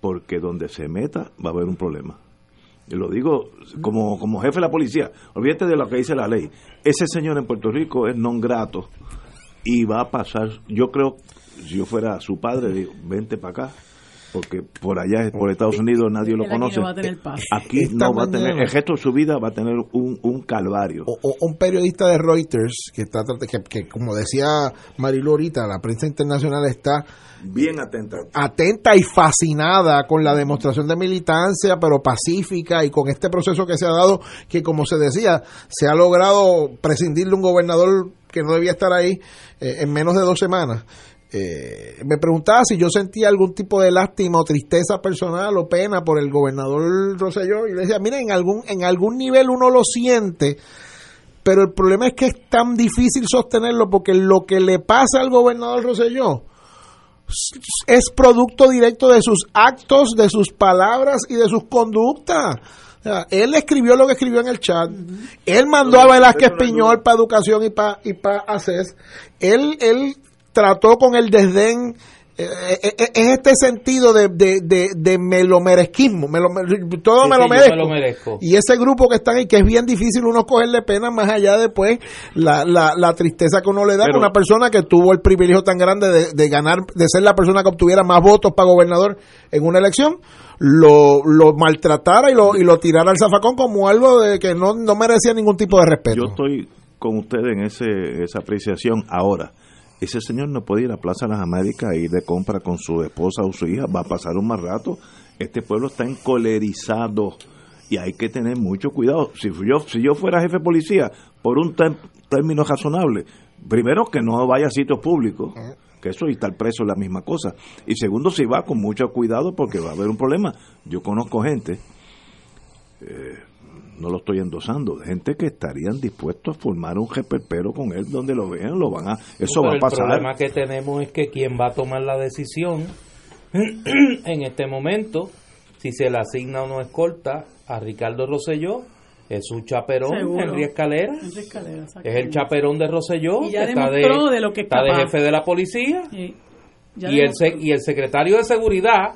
Porque donde se meta va a haber un problema. Y lo digo como, como jefe de la policía. Olvídate de lo que dice la ley. Ese señor en Puerto Rico es non grato y va a pasar. Yo creo, si yo fuera su padre, digo, vente para acá. Porque por allá, por Estados Unidos, nadie lo Él aquí conoce. no va a tener paz. Aquí Esta no va a tener, el resto de su vida va a tener un, un calvario. O, o- un periodista de Reuters que está que, que como decía Marilu ahorita, la prensa internacional está Bien atenta. atenta y fascinada con la demostración de militancia, pero pacífica y con este proceso que se ha dado, que como se decía, se ha logrado prescindir de un gobernador que no debía estar ahí eh, en menos de dos semanas. Eh, me preguntaba si yo sentía algún tipo de lástima o tristeza personal o pena por el gobernador Rosselló y le decía, miren, en algún, en algún nivel uno lo siente, pero el problema es que es tan difícil sostenerlo porque lo que le pasa al gobernador Rosselló es producto directo de sus actos, de sus palabras y de sus conductas. O sea, él escribió lo que escribió en el chat. Él mandó a Velázquez Piñol para educación y para y pa ACES. Él, él trató con el desdén eh, eh, eh, es este sentido de, de, de, de me lo merezquismo, me lo, me- todo Sí, me, sí, lo yo me merezco. lo merezco. Y ese grupo que están ahí, que es bien difícil uno cogerle pena más allá de pues, la, la, la tristeza que uno le da Pero- a una persona que tuvo el privilegio tan grande de, de ganar, de ser la persona que obtuviera más votos para gobernador en una elección, lo, lo maltratara y lo, y lo tirara al zafacón como algo de que no, no merecía ningún tipo de respeto. Yo estoy con ustedes en ese, esa apreciación ahora. Ese señor no puede ir a Plaza de las Américas a ir de compra con su esposa o su hija, va a pasar un mal rato. Este pueblo está encolerizado y hay que tener mucho cuidado. Si yo, si yo fuera jefe de policía, por un término razonable, primero que no vaya a sitios públicos, que eso y estar preso es la misma cosa. Y segundo, si va con mucho cuidado porque va a haber un problema. Yo conozco gente no lo estoy endosando, gente que estarían dispuestos a formar un pero con él donde lo vean, lo van a, eso Pero va a El pasar. problema que tenemos es que quien va a tomar la decisión en este momento, si se le asigna o no escolta a Ricardo Rosselló, es su chaperón, Seguro. Henry Escalera. Es el chaperón de Rosselló, Y ya que está, de, demostró de lo que es está de capaz. jefe de la policía. Sí, Y el, y el secretario de seguridad,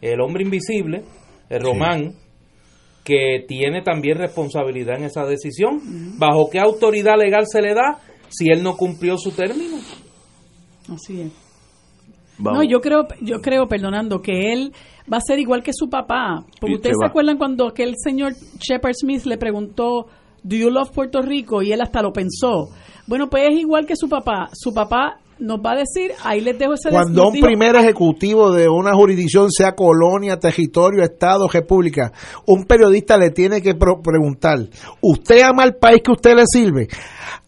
el hombre invisible, el Román, que tiene también responsabilidad en esa decisión. ¿Bajo qué autoridad legal se le da si él no cumplió su término? Así es. Vamos. No, yo creo, yo creo, perdonando, que él va a ser igual que su papá. Porque ustedes se acuerdan cuando aquel señor Shepard Smith le preguntó, ¿Do you love Puerto Rico? Y él hasta lo pensó. Bueno, pues es igual que su papá. Su papá nos va a decir, ahí les dejo ese Cuando un primer ejecutivo de una jurisdicción, sea colonia, territorio, estado, república, un periodista le tiene que pro- preguntar, ¿usted ama al país que usted le sirve?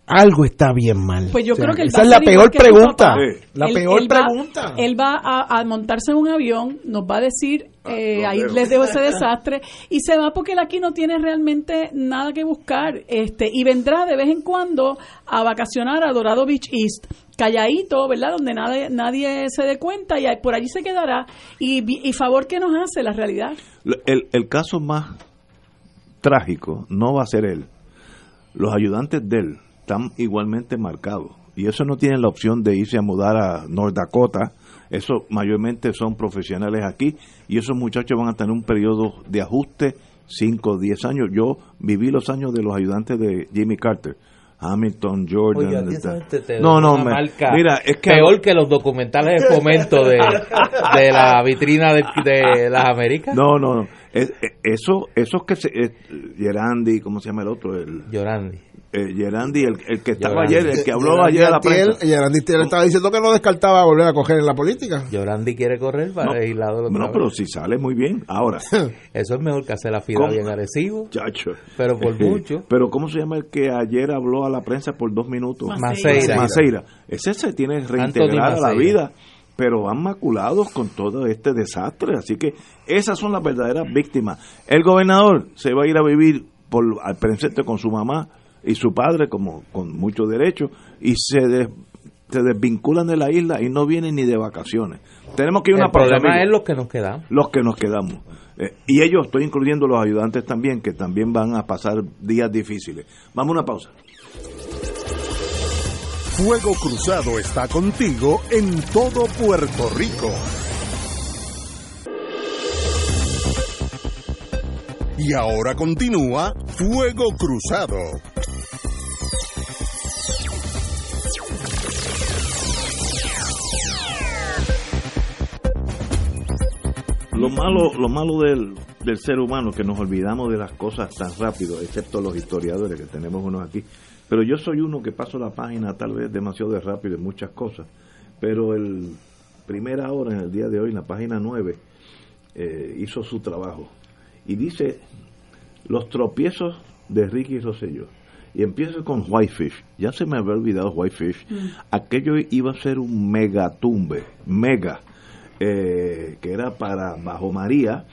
Algo está bien mal. Pues yo O sea, creo que él esa va es la peor pregunta. Sí. La Él- peor él va- pregunta. Él va a, a montarse en un avión, nos va a decir, eh, lo ahí les dejo ese desastre, y se va porque él aquí no tiene realmente nada que buscar. este Y vendrá de vez en cuando a vacacionar a Dorado Beach East, calladito, ¿verdad? Donde nadie, nadie se dé cuenta, y por allí se quedará. Y favor que nos hace la realidad. El, el caso más trágico no va a ser él. Los ayudantes de él están igualmente marcados. Y eso no tienen la opción de irse a mudar a North Dakota. Eso mayormente son profesionales aquí. Y esos muchachos van a tener un periodo de ajuste 5 o 10 años. Yo viví los años de los ayudantes de Jimmy Carter. Hamilton, Jordan. Oye, a ti esta- esa gente te no, no, me- mira, es que peor que los documentales de fomento de, de la vitrina de, de las Américas. No, no, no. Es- es- eso, esos que se, eh, Gerandi, ¿cómo se llama el otro? El, Llorandi. Eh, Gerandi, el, el que estaba ayer, el que habló ayer a la prensa. Gerandi estaba diciendo que no descartaba volver a coger en la política. Llorandi quiere correr para No, legislador otra no, vez. pero si sale muy bien. Ahora, Eso es mejor que hacer la fila ¿Cómo? bien agresivo. chacho. Pero por mucho. Pero ¿cómo se llama el que ayer habló a la prensa por dos minutos? Maceira. Maceira. Ese se tiene que reintegrar a la vida, pero van maculados con todo este desastre. Así que esas son las verdaderas víctimas. El gobernador se va a ir a vivir por, al presente con su mamá y su padre, como con mucho derecho, y se, des- se desvinculan de la isla y no vienen ni de vacaciones. Tenemos que ir a una El pausa, problema amigos es los que nos quedamos. los que nos quedamos. Eh, y ellos, estoy incluyendo los ayudantes también, que también van a pasar días difíciles. Vamos a una pausa. Fuego Cruzado está contigo en todo Puerto Rico. Y ahora continúa Fuego Cruzado. Lo malo, lo malo del, del ser humano que nos olvidamos de las cosas tan rápido, excepto los historiadores que tenemos unos aquí. Pero yo soy uno que paso la página tal vez demasiado de rápido en muchas cosas. Pero el primera hora en el día de hoy, en la página 9, eh, hizo su trabajo. Y dice los tropiezos de Ricky Rosselló. Y empiezo con Whitefish. Ya se me había olvidado Whitefish. Aquello iba a ser un megatumbe, mega, eh, que era para Bajo María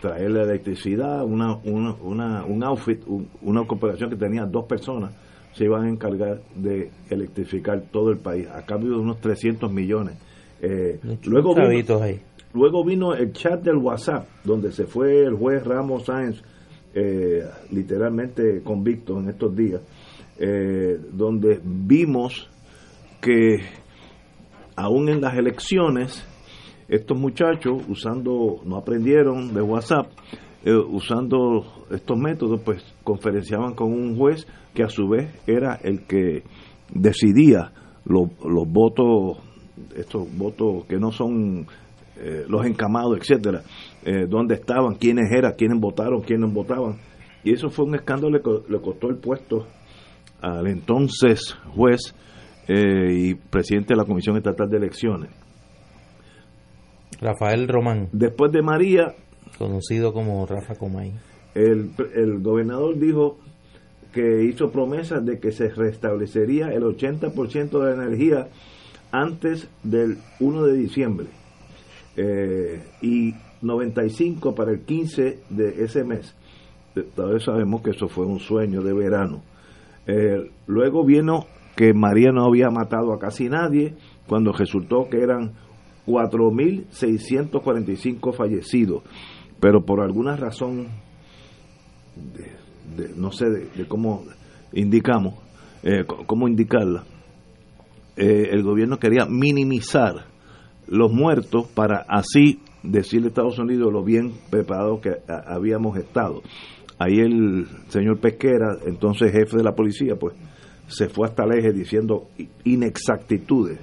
traer la electricidad, una, una, una- un outfit, un- una cooperación que tenía dos personas, se iban a encargar de electrificar todo el país a cambio de unos 300 millones. Eh, luego vino- ahí. Luego vino el chat del WhatsApp, donde se fue el juez Ramos Sáenz, eh, literalmente convicto en estos días, eh, donde vimos que aún en las elecciones, estos muchachos usando, no aprendieron de WhatsApp, eh, usando estos métodos, pues conferenciaban con un juez que a su vez era el que decidía los, votos, estos votos que no son eh, los encamados, etcétera, eh, dónde estaban, quiénes eran, quiénes votaron, quiénes votaban. Y eso fue un escándalo que le costó el puesto al entonces juez eh, y presidente de la Comisión Estatal de Elecciones. Rafael Román, Después de María, conocido como Rafa Comay. el, el gobernador dijo que hizo promesas de que se restablecería el 80% de la energía antes del 1 de diciembre eh, y 95 para el 15 de ese mes. Eh, Todavía sabemos que eso fue un sueño de verano. Eh, luego vino que María no había matado a casi nadie, cuando resultó que eran 4.645 fallecidos, pero por alguna razón, de- no sé de, cómo indicamos, eh, cómo indicarla, eh, el gobierno quería minimizar los muertos para así decirle a Estados Unidos lo bien preparado que habíamos estado. Ahí el señor Pesquera, entonces jefe de la policía, pues se fue hasta el eje diciendo inexactitudes.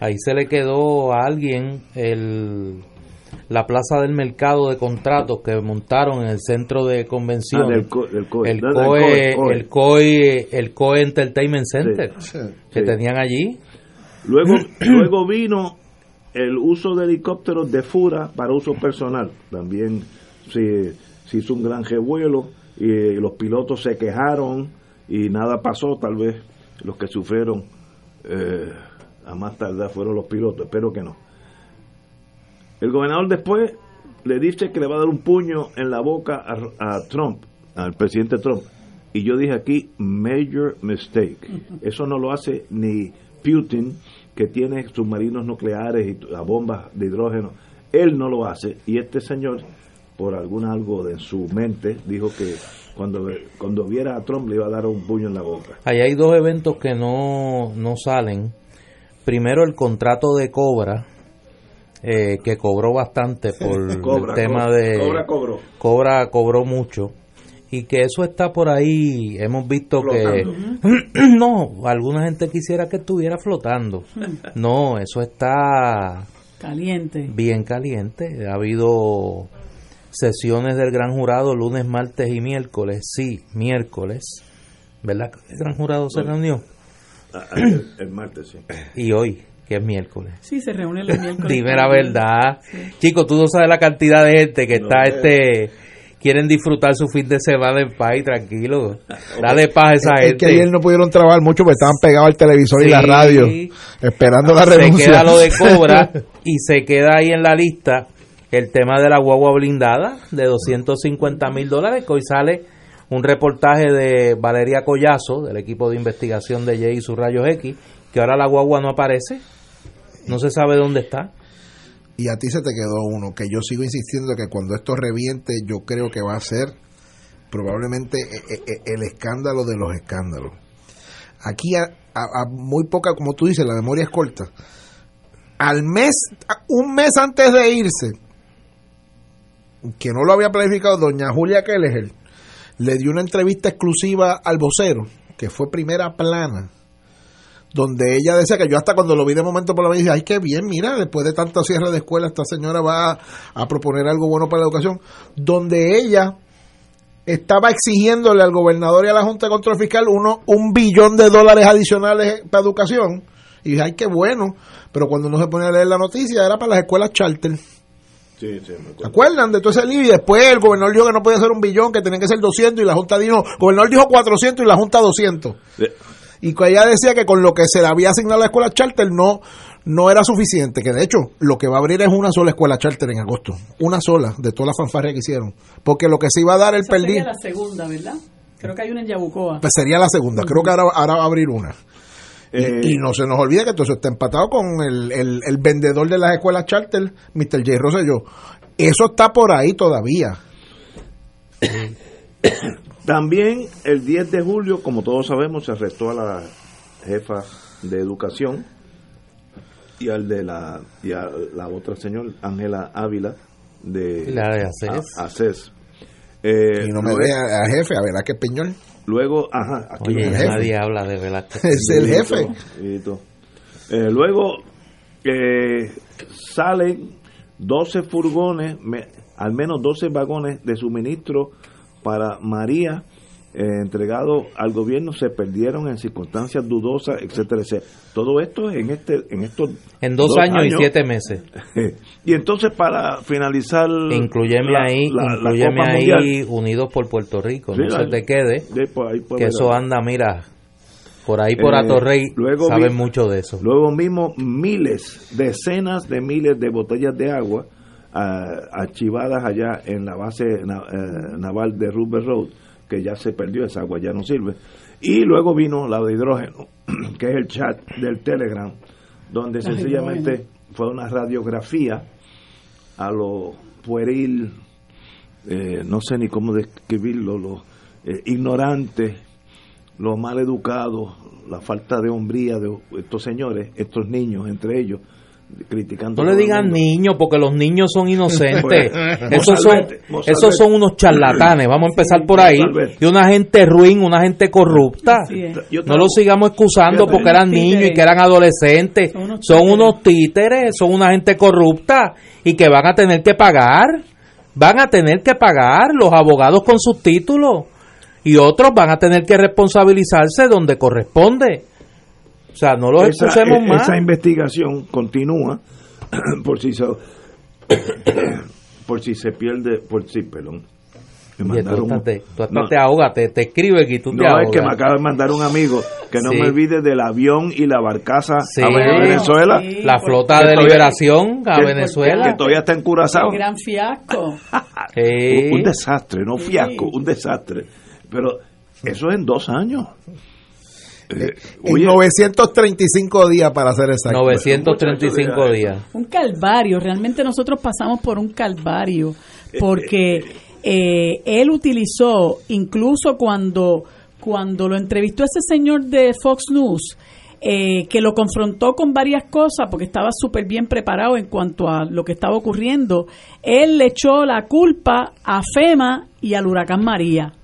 Ahí se le quedó a alguien el, la plaza del mercado de contratos que montaron en el centro de Ah, convenciones. del co- del COE. el, del COE, el COE, el COE Entertainment Center que sí. tenían allí. Luego, luego vino el uso de helicópteros de Fura para uso personal. También se, se hizo un gran revuelo y los pilotos se quejaron y nada pasó. Tal vez los que sufrieron eh, a más tardar fueron los pilotos. Espero que no. El gobernador después le dice que le va a dar un puño en la boca a, a Trump, al presidente Trump. Y yo dije aquí, major mistake. Eso no lo hace ni Putin, que tiene submarinos nucleares y las bombas de hidrógeno. Él no lo hace. Y este señor, por algún algo de su mente, dijo que cuando, cuando viera a Trump le iba a dar un puño en la boca. Ahí hay dos eventos que no, no salen. Primero el contrato de Cobra, eh, que cobró bastante por Cobra, el tema cobra, de... Cobra cobró. Cobra cobró mucho. Y que eso está por ahí, hemos visto que... no, alguna gente quisiera que estuviera flotando. No, eso está Caliente. bien caliente. Ha habido sesiones del gran jurado lunes, martes y miércoles. Sí, miércoles. ¿Verdad? que El gran jurado se reunió. Ah, El, el martes, sí. Y hoy, que es miércoles. Sí, se reúnen los miércoles. Dime la verdad. Chicos, tú no sabes la cantidad de gente que está este quieren disfrutar su fin de semana en paz y tranquilo. Dale paz a esa Es que gente. ayer no pudieron trabajar mucho porque estaban pegados al televisor y la Sí. radio esperando la se renuncia. queda lo de Cobra y se queda ahí en la lista el tema de la guagua blindada de 250 mil dólares que hoy sale un reportaje de Valeria Collazo del equipo de investigación de Jay y sus rayos X que ahora la guagua no aparece no se sabe dónde está Y a ti se te quedó uno, que yo sigo insistiendo que cuando esto reviente, yo creo que va a ser probablemente eh, eh, el escándalo de los escándalos. Aquí, a, a- muy poca, como tú dices, la memoria es corta. Al mes, un mes antes de irse, que no lo había planificado, doña Julia Kelleher le dio una entrevista exclusiva al vocero, que fue primera plana donde ella decía que yo hasta cuando lo vi de momento por la mañana dije, ay, qué bien, mira, después de tanto cierre de escuela, esta señora va a, a proponer algo bueno para la educación, donde ella estaba exigiéndole al gobernador y a la Junta de Control Fiscal uno, un billón de dólares adicionales para educación. Y dije, ay, qué bueno. Pero cuando uno se pone a leer la noticia, era para las escuelas charter. Sí, sí, me ¿Se acuerdo. acuerdan de todo ese lío? Y después el gobernador dijo que no podía ser un billón, que tenía que ser 200 y la Junta dijo, el gobernador dijo 400 y la Junta 200 Eh, y que ella decía que con lo que se le había asignado a la escuela charter no, no era suficiente, que de hecho lo que va a abrir es una sola escuela charter en agosto, una sola de todas las fanfarrias que hicieron, porque lo que se iba a dar el perdido la segunda, ¿verdad? Creo que hay una en Yabucoa. pues sería la segunda, creo que ahora, ahora va a abrir una. Eh, Y no se nos olvide que todo eso está empatado con el, el, el vendedor de las escuelas charter, Mr. J. Rosselló. Eso está por ahí todavía. También el 10 de julio, como todos sabemos, se arrestó a la jefa de educación y al de la y a la otra señora Ángela Ávila de La de ACES. A- ACES. Eh, Y no me luego, ve a, jefe, a ver, a qué peñol. Luego, ajá, aquí Oye, jefe. nadie habla de Velázquez. Es el jefe. Eh, luego eh, salen 12 furgones, me- al menos 12 vagones de suministro para María, eh, entregado al gobierno, se perdieron en circunstancias dudosas, etcétera, etcétera. Todo esto en este en estos En dos, años, y siete meses. y entonces para finalizar Incluyeme la- ahí, la- incluyeme ahí Mundial, Unidos por Puerto Rico. Sí, no se te quede, pues, que ver. eso anda, mira, por ahí por Eh, Atorrey, luego saben mucho de eso. Luego mismo miles, decenas de miles de botellas de agua ah, archivadas allá en la base na- eh, naval de Rupert Road, que ya se perdió, esa agua ya no sirve. Y luego vino la de hidrógeno, que es el chat del Telegram, donde La sencillamente fue una radiografía a lo pueril, eh, no sé ni cómo describirlo, lo eh, ignorante, lo mal educados, la falta de hombría de estos señores, estos niños entre ellos, criticando. No le digan niños porque los niños son inocentes. Pues, esos, son, esos son unos charlatanes. Vamos a empezar por ahí. Y una gente ruin, una gente corrupta. No los sigamos excusando porque eran niños y que eran adolescentes. Son unos Son títeres. unos títeres, son una gente corrupta y que van a tener que pagar. Van a tener que pagar los abogados con sus títulos. Y otros van a tener que responsabilizarse donde corresponde. O sea, no los esa, excusemos e- más. esa investigación continúa por si se por si se pierde, por si, perdón. Me tú un- hasta no, te ahogas, te, te escribe y tú te no, es ahogas. que me acaba de mandar un amigo que no Sí. me olvide del avión y la barcaza Sí. a Venezuela, Sí, La flota que de todavía- liberación a que- Venezuela. que todavía está en Curazao. El gran fiasco. Sí. Un desastre, no Sí. fiasco, un desastre. Pero eso es en dos años. Eh, En oye, 935 días para hacer exacto. 935 días. un calvario, realmente nosotros pasamos por un calvario, porque eh, él utilizó, incluso cuando, cuando lo entrevistó ese señor de Fox News, eh, que lo confrontó con varias cosas, porque estaba súper bien preparado en cuanto a lo que estaba ocurriendo, él le echó la culpa a FEMA y al huracán María.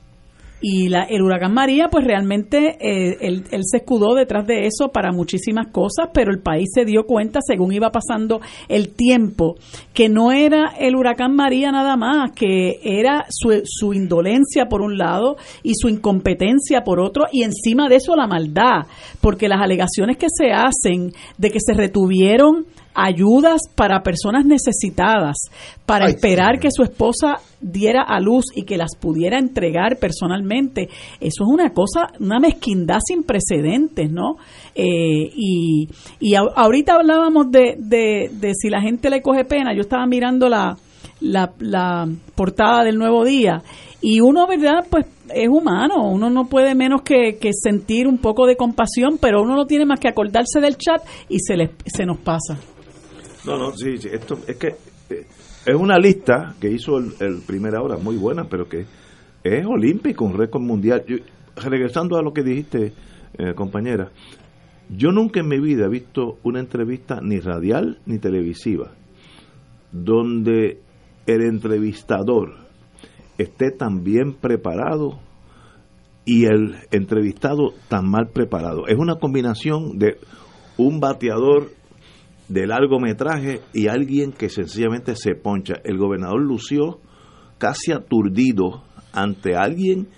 Y la, el huracán María, pues realmente eh, él, él se escudó detrás de eso para muchísimas cosas, pero el país se dio cuenta, según iba pasando el tiempo, que no era el huracán María nada más, que era su, su indolencia por un lado y su incompetencia por otro, y encima de eso la maldad, porque las alegaciones que se hacen de que se retuvieron ayudas para personas necesitadas, para Ay, esperar que su esposa diera a luz y que las pudiera entregar personalmente. Eso es una cosa, una mezquindad sin precedentes, ¿no? Eh, y y a- ahorita hablábamos de, de, de si la gente le coge pena. Yo estaba mirando la, la, la portada del Nuevo Día y uno, ¿verdad? Pues es humano, uno no puede menos que, que sentir un poco de compasión, pero uno no tiene más que acordarse del chat y se, le, se nos pasa. No, no, sí, sí, esto es que eh, es una lista que hizo el, el Primera Hora, muy buena, pero que es olímpico, un récord mundial. Regresando a lo que dijiste, eh, compañera, yo nunca en mi vida he visto una entrevista ni radial ni televisiva donde el entrevistador esté tan bien preparado y el entrevistado tan mal preparado. Es una combinación de un bateador de largometraje y alguien que sencillamente se poncha. El gobernador lució casi aturdido ante alguien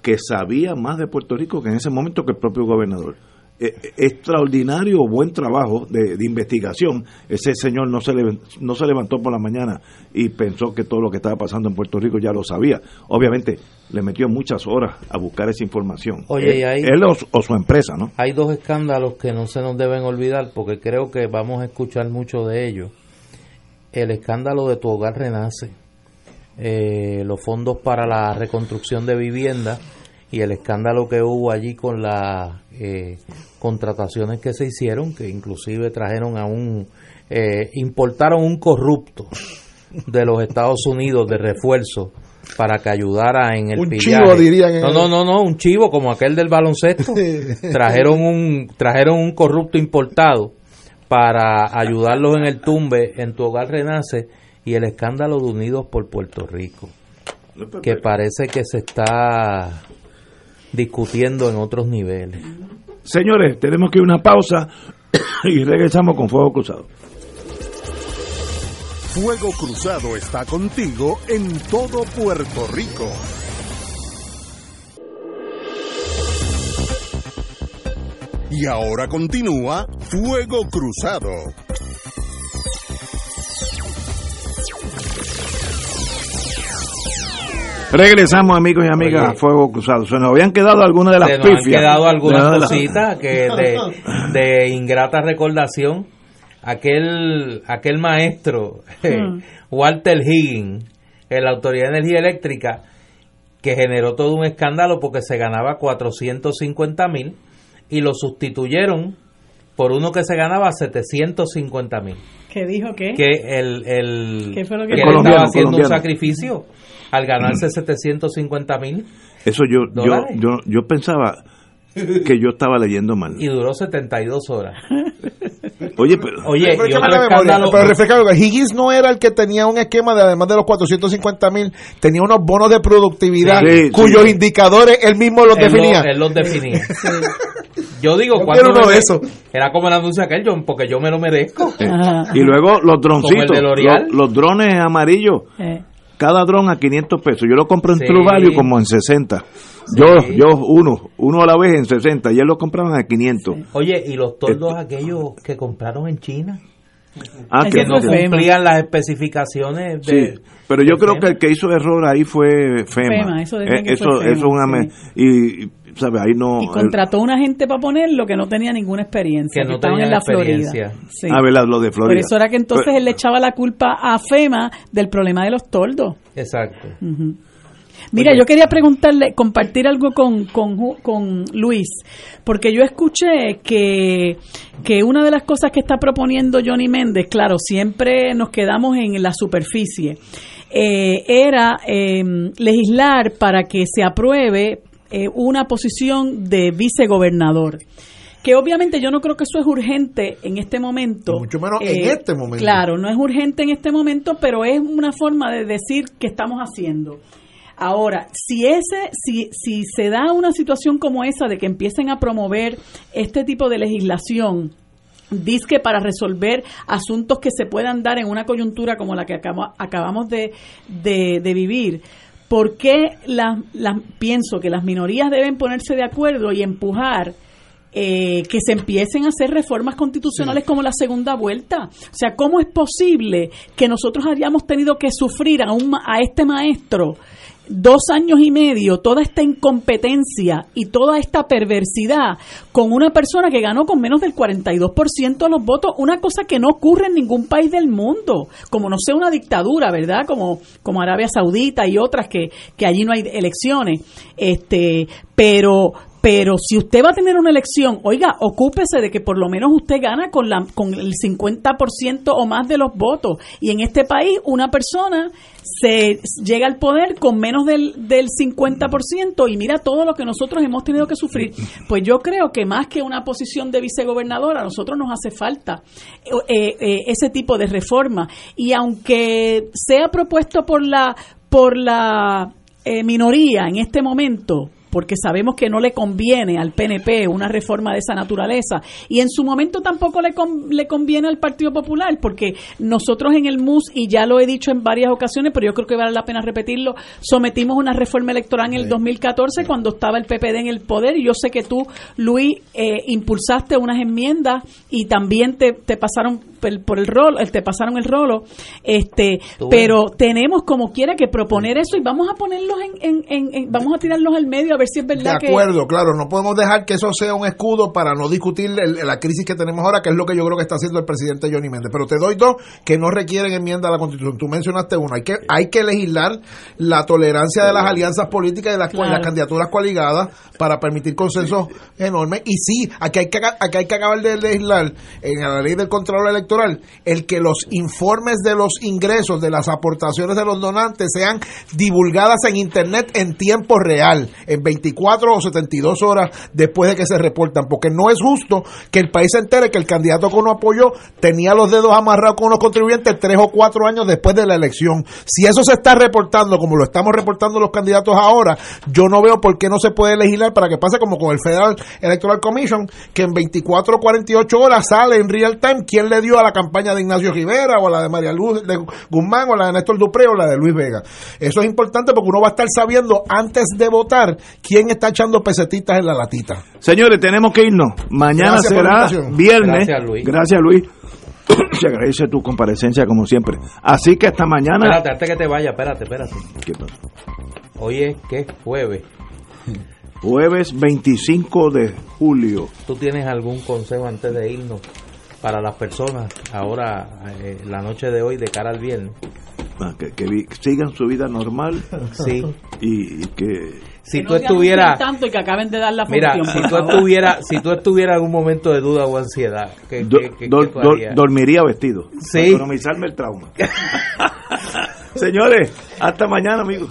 que sabía más de Puerto Rico que en ese momento que el propio gobernador. Eh, eh, extraordinario buen trabajo de, de investigación. Ese señor no se, le- no se levantó por la mañana y pensó que todo lo que estaba pasando en Puerto Rico ya lo sabía. Obviamente le metió muchas horas a buscar esa información. Oye, él, y ahí- él o, su- o su empresa, ¿no? Hay dos escándalos que no se nos deben olvidar porque creo que vamos a escuchar mucho de ellos. El escándalo de Tu Hogar Renace, eh, los fondos para la reconstrucción de vivienda y el escándalo que hubo allí con las eh, contrataciones que se hicieron, que inclusive trajeron a un, eh, importaron un corrupto de los Estados Unidos de refuerzo para que ayudara en el Un pillaje. chivo, dirían en No, no, no, no, un chivo como aquel del baloncesto. trajeron un trajeron un corrupto importado para ayudarlos en el tumbe, en tu hogar renace, y el escándalo de Unidos por Puerto Rico, que parece que se está discutiendo en otros niveles. Señores, tenemos que ir a una pausa y regresamos con Fuego Cruzado. Fuego Cruzado está contigo en todo Puerto Rico. Y ahora continúa Fuego Cruzado. Regresamos, amigos y amigas, a Fuego Cruzado. Se nos habían quedado algunas de las Se nos han pifias. quedado algunas cositas que de, de ingrata recordación. Aquel, aquel maestro, Hmm. Walter Higgins, en la Autoridad de Energía Eléctrica, que generó todo un escándalo porque se ganaba 450 mil y lo sustituyeron por uno que se ganaba 750 mil. ¿Qué dijo qué? Que el, el ¿Qué fue lo que él estaba haciendo un sacrificio al ganarse 750 mil Eso yo, yo, ¿Dólares? yo, yo pensaba que yo estaba leyendo mal. y duró 72 horas. Oye, pero... Oye, memoria, escándalo. pero Higgins no era el que tenía un esquema de además de los 450 mil, tenía unos bonos de productividad Sí, sí. cuyos indicadores él mismo los él, lo- definía. él los definía. Yo digo, Yo cuando uno me- de esos. Era como el anuncio aquel, yo, porque yo me lo merezco. Eh, y luego los droncitos, Como el de L'Oreal. los, los drones amarillos, Eh, cada dron a 500 pesos. Yo lo compro en Sí. True Value como en 60. Yo, yo uno, uno a la vez en 60, y ellos lo compraban a 500. Oye, y los tordos aquellos que compraron en China, Ah, que no cumplían las especificaciones de... Sí, pero yo de creo FEMA. que el que hizo error ahí fue FEMA. FEMA, eso Eh, eso, FEMA, eso es una... Y, ¿sabes? Ahí no... y contrató una gente para ponerlo que no tenía ninguna experiencia, Que no estaban en la experiencia. Florida. Sí. a ver, la- lo de Por Florida. eso era que entonces Pero- él le echaba la culpa a FEMA del problema de los tordos. Exacto. Mira, yo quería preguntarle, compartir algo con, con, con Luis, porque yo escuché que, que una de las cosas que está proponiendo Johnny Méndez, claro, siempre nos quedamos en la superficie, eh, era eh, legislar para que se apruebe eh, una posición de vicegobernador. Que obviamente yo no creo que eso es urgente en este momento. Eh, mucho menos en este momento. Claro, no es urgente en este momento, pero es una forma de decir que estamos haciendo. Ahora, si ese, si, si se da una situación como esa de que empiecen a promover este tipo de legislación, disque para resolver asuntos que se puedan dar en una coyuntura como la que acabo- acabamos de, de- de vivir, ¿por qué las, las- pienso que las minorías deben ponerse de acuerdo y empujar eh, que se empiecen a hacer reformas constitucionales como la segunda vuelta. O sea, ¿cómo es posible que nosotros hayamos tenido que sufrir a, un, a este maestro dos años y medio toda esta incompetencia y toda esta perversidad con una persona que ganó con menos del 42% de los votos, una cosa que no ocurre en ningún país del mundo, como no sea una dictadura, ¿verdad? Como, como Arabia Saudita y otras que, que allí no hay elecciones. Este, pero pero si usted va a tener una elección, oiga, ocúpese de que por lo menos usted gana con, la, con el 50% o más de los votos. Y en este país una persona se llega al poder con menos del, del 50% y mira todo lo que nosotros hemos tenido que sufrir. Pues yo creo que más que una posición de vicegobernadora, a nosotros nos hace falta eh, eh, ese tipo de reforma. Y aunque sea propuesto por la, por la eh, minoría en este momento, porque sabemos que no le conviene al PNP una reforma de esa naturaleza. Y en su momento tampoco le, con- le conviene al Partido Popular porque nosotros en el MUS y ya lo he dicho en varias ocasiones pero yo creo que vale la pena repetirlo sometimos una reforma electoral en el 2014 cuando estaba el PPD en el poder. Y yo sé que tú Luis eh, impulsaste unas enmiendas y también te, te pasaron por- por el rol te pasaron el rolo este Tú pero tenemos como quiera que proponer eso y vamos a ponerlos en, en- en- en- vamos a tirarlos al medio a ver si es De verdad que acuerdo, claro, no podemos dejar que eso sea un escudo para no discutir el- la crisis que tenemos ahora, que es lo que yo creo que está haciendo el presidente Johnny Méndez. Pero te doy dos que no requieren enmienda a la Constitución. Tú mencionaste uno, hay que hay que legislar la tolerancia de las alianzas políticas y las, Claro. las candidaturas coaligadas para permitir consensos enormes. Y sí, aquí hay que, aquí hay que acabar de legislar en la ley del control electoral el que los informes de los ingresos, de las aportaciones de los donantes sean divulgadas en Internet en tiempo real, en 24 o 72 horas después de que se reportan, porque no es justo que el país se entere que el candidato que uno apoyó tenía los dedos amarrados con unos contribuyentes tres o cuatro años después de la elección. Si eso se está reportando como lo estamos reportando los candidatos ahora, yo no veo por qué no se puede legislar para que pase como con el Federal Electoral Commission, que en 24 o 48 horas sale en real time quién le dio a la campaña de Ignacio Rivera o a la de María Luz de Guzmán o a la de Néstor Dupré o la de Luis Vega. Eso es importante porque uno va a estar sabiendo antes de votar quién está echando pesetitas en la latita. Señores, tenemos que irnos. Mañana Gracias será viernes. Gracias, Luis. Gracias, Luis. Se agradece tu comparecencia como siempre. Así que hasta mañana. Espérate, antes que te vaya, espérate, espérate. ¿Qué pasa? Hoy es que es jueves. Jueves 25 de julio. ¿Tú tienes algún consejo antes de irnos para las personas ahora, eh, la noche de hoy, de cara al viernes? Ah, Que, que vi- sigan su vida normal Sí. y, y que Si Que tú no estuvieras... tanto y que acaben de dar la Mira, si tú estuvieras si tú estuvieras en un momento de duda o ansiedad, ¿qué, do- qué- qué- do- qué tú do- harías? dormiría vestido. Sí. Para economizarme el trauma. Señores, hasta mañana, amigos.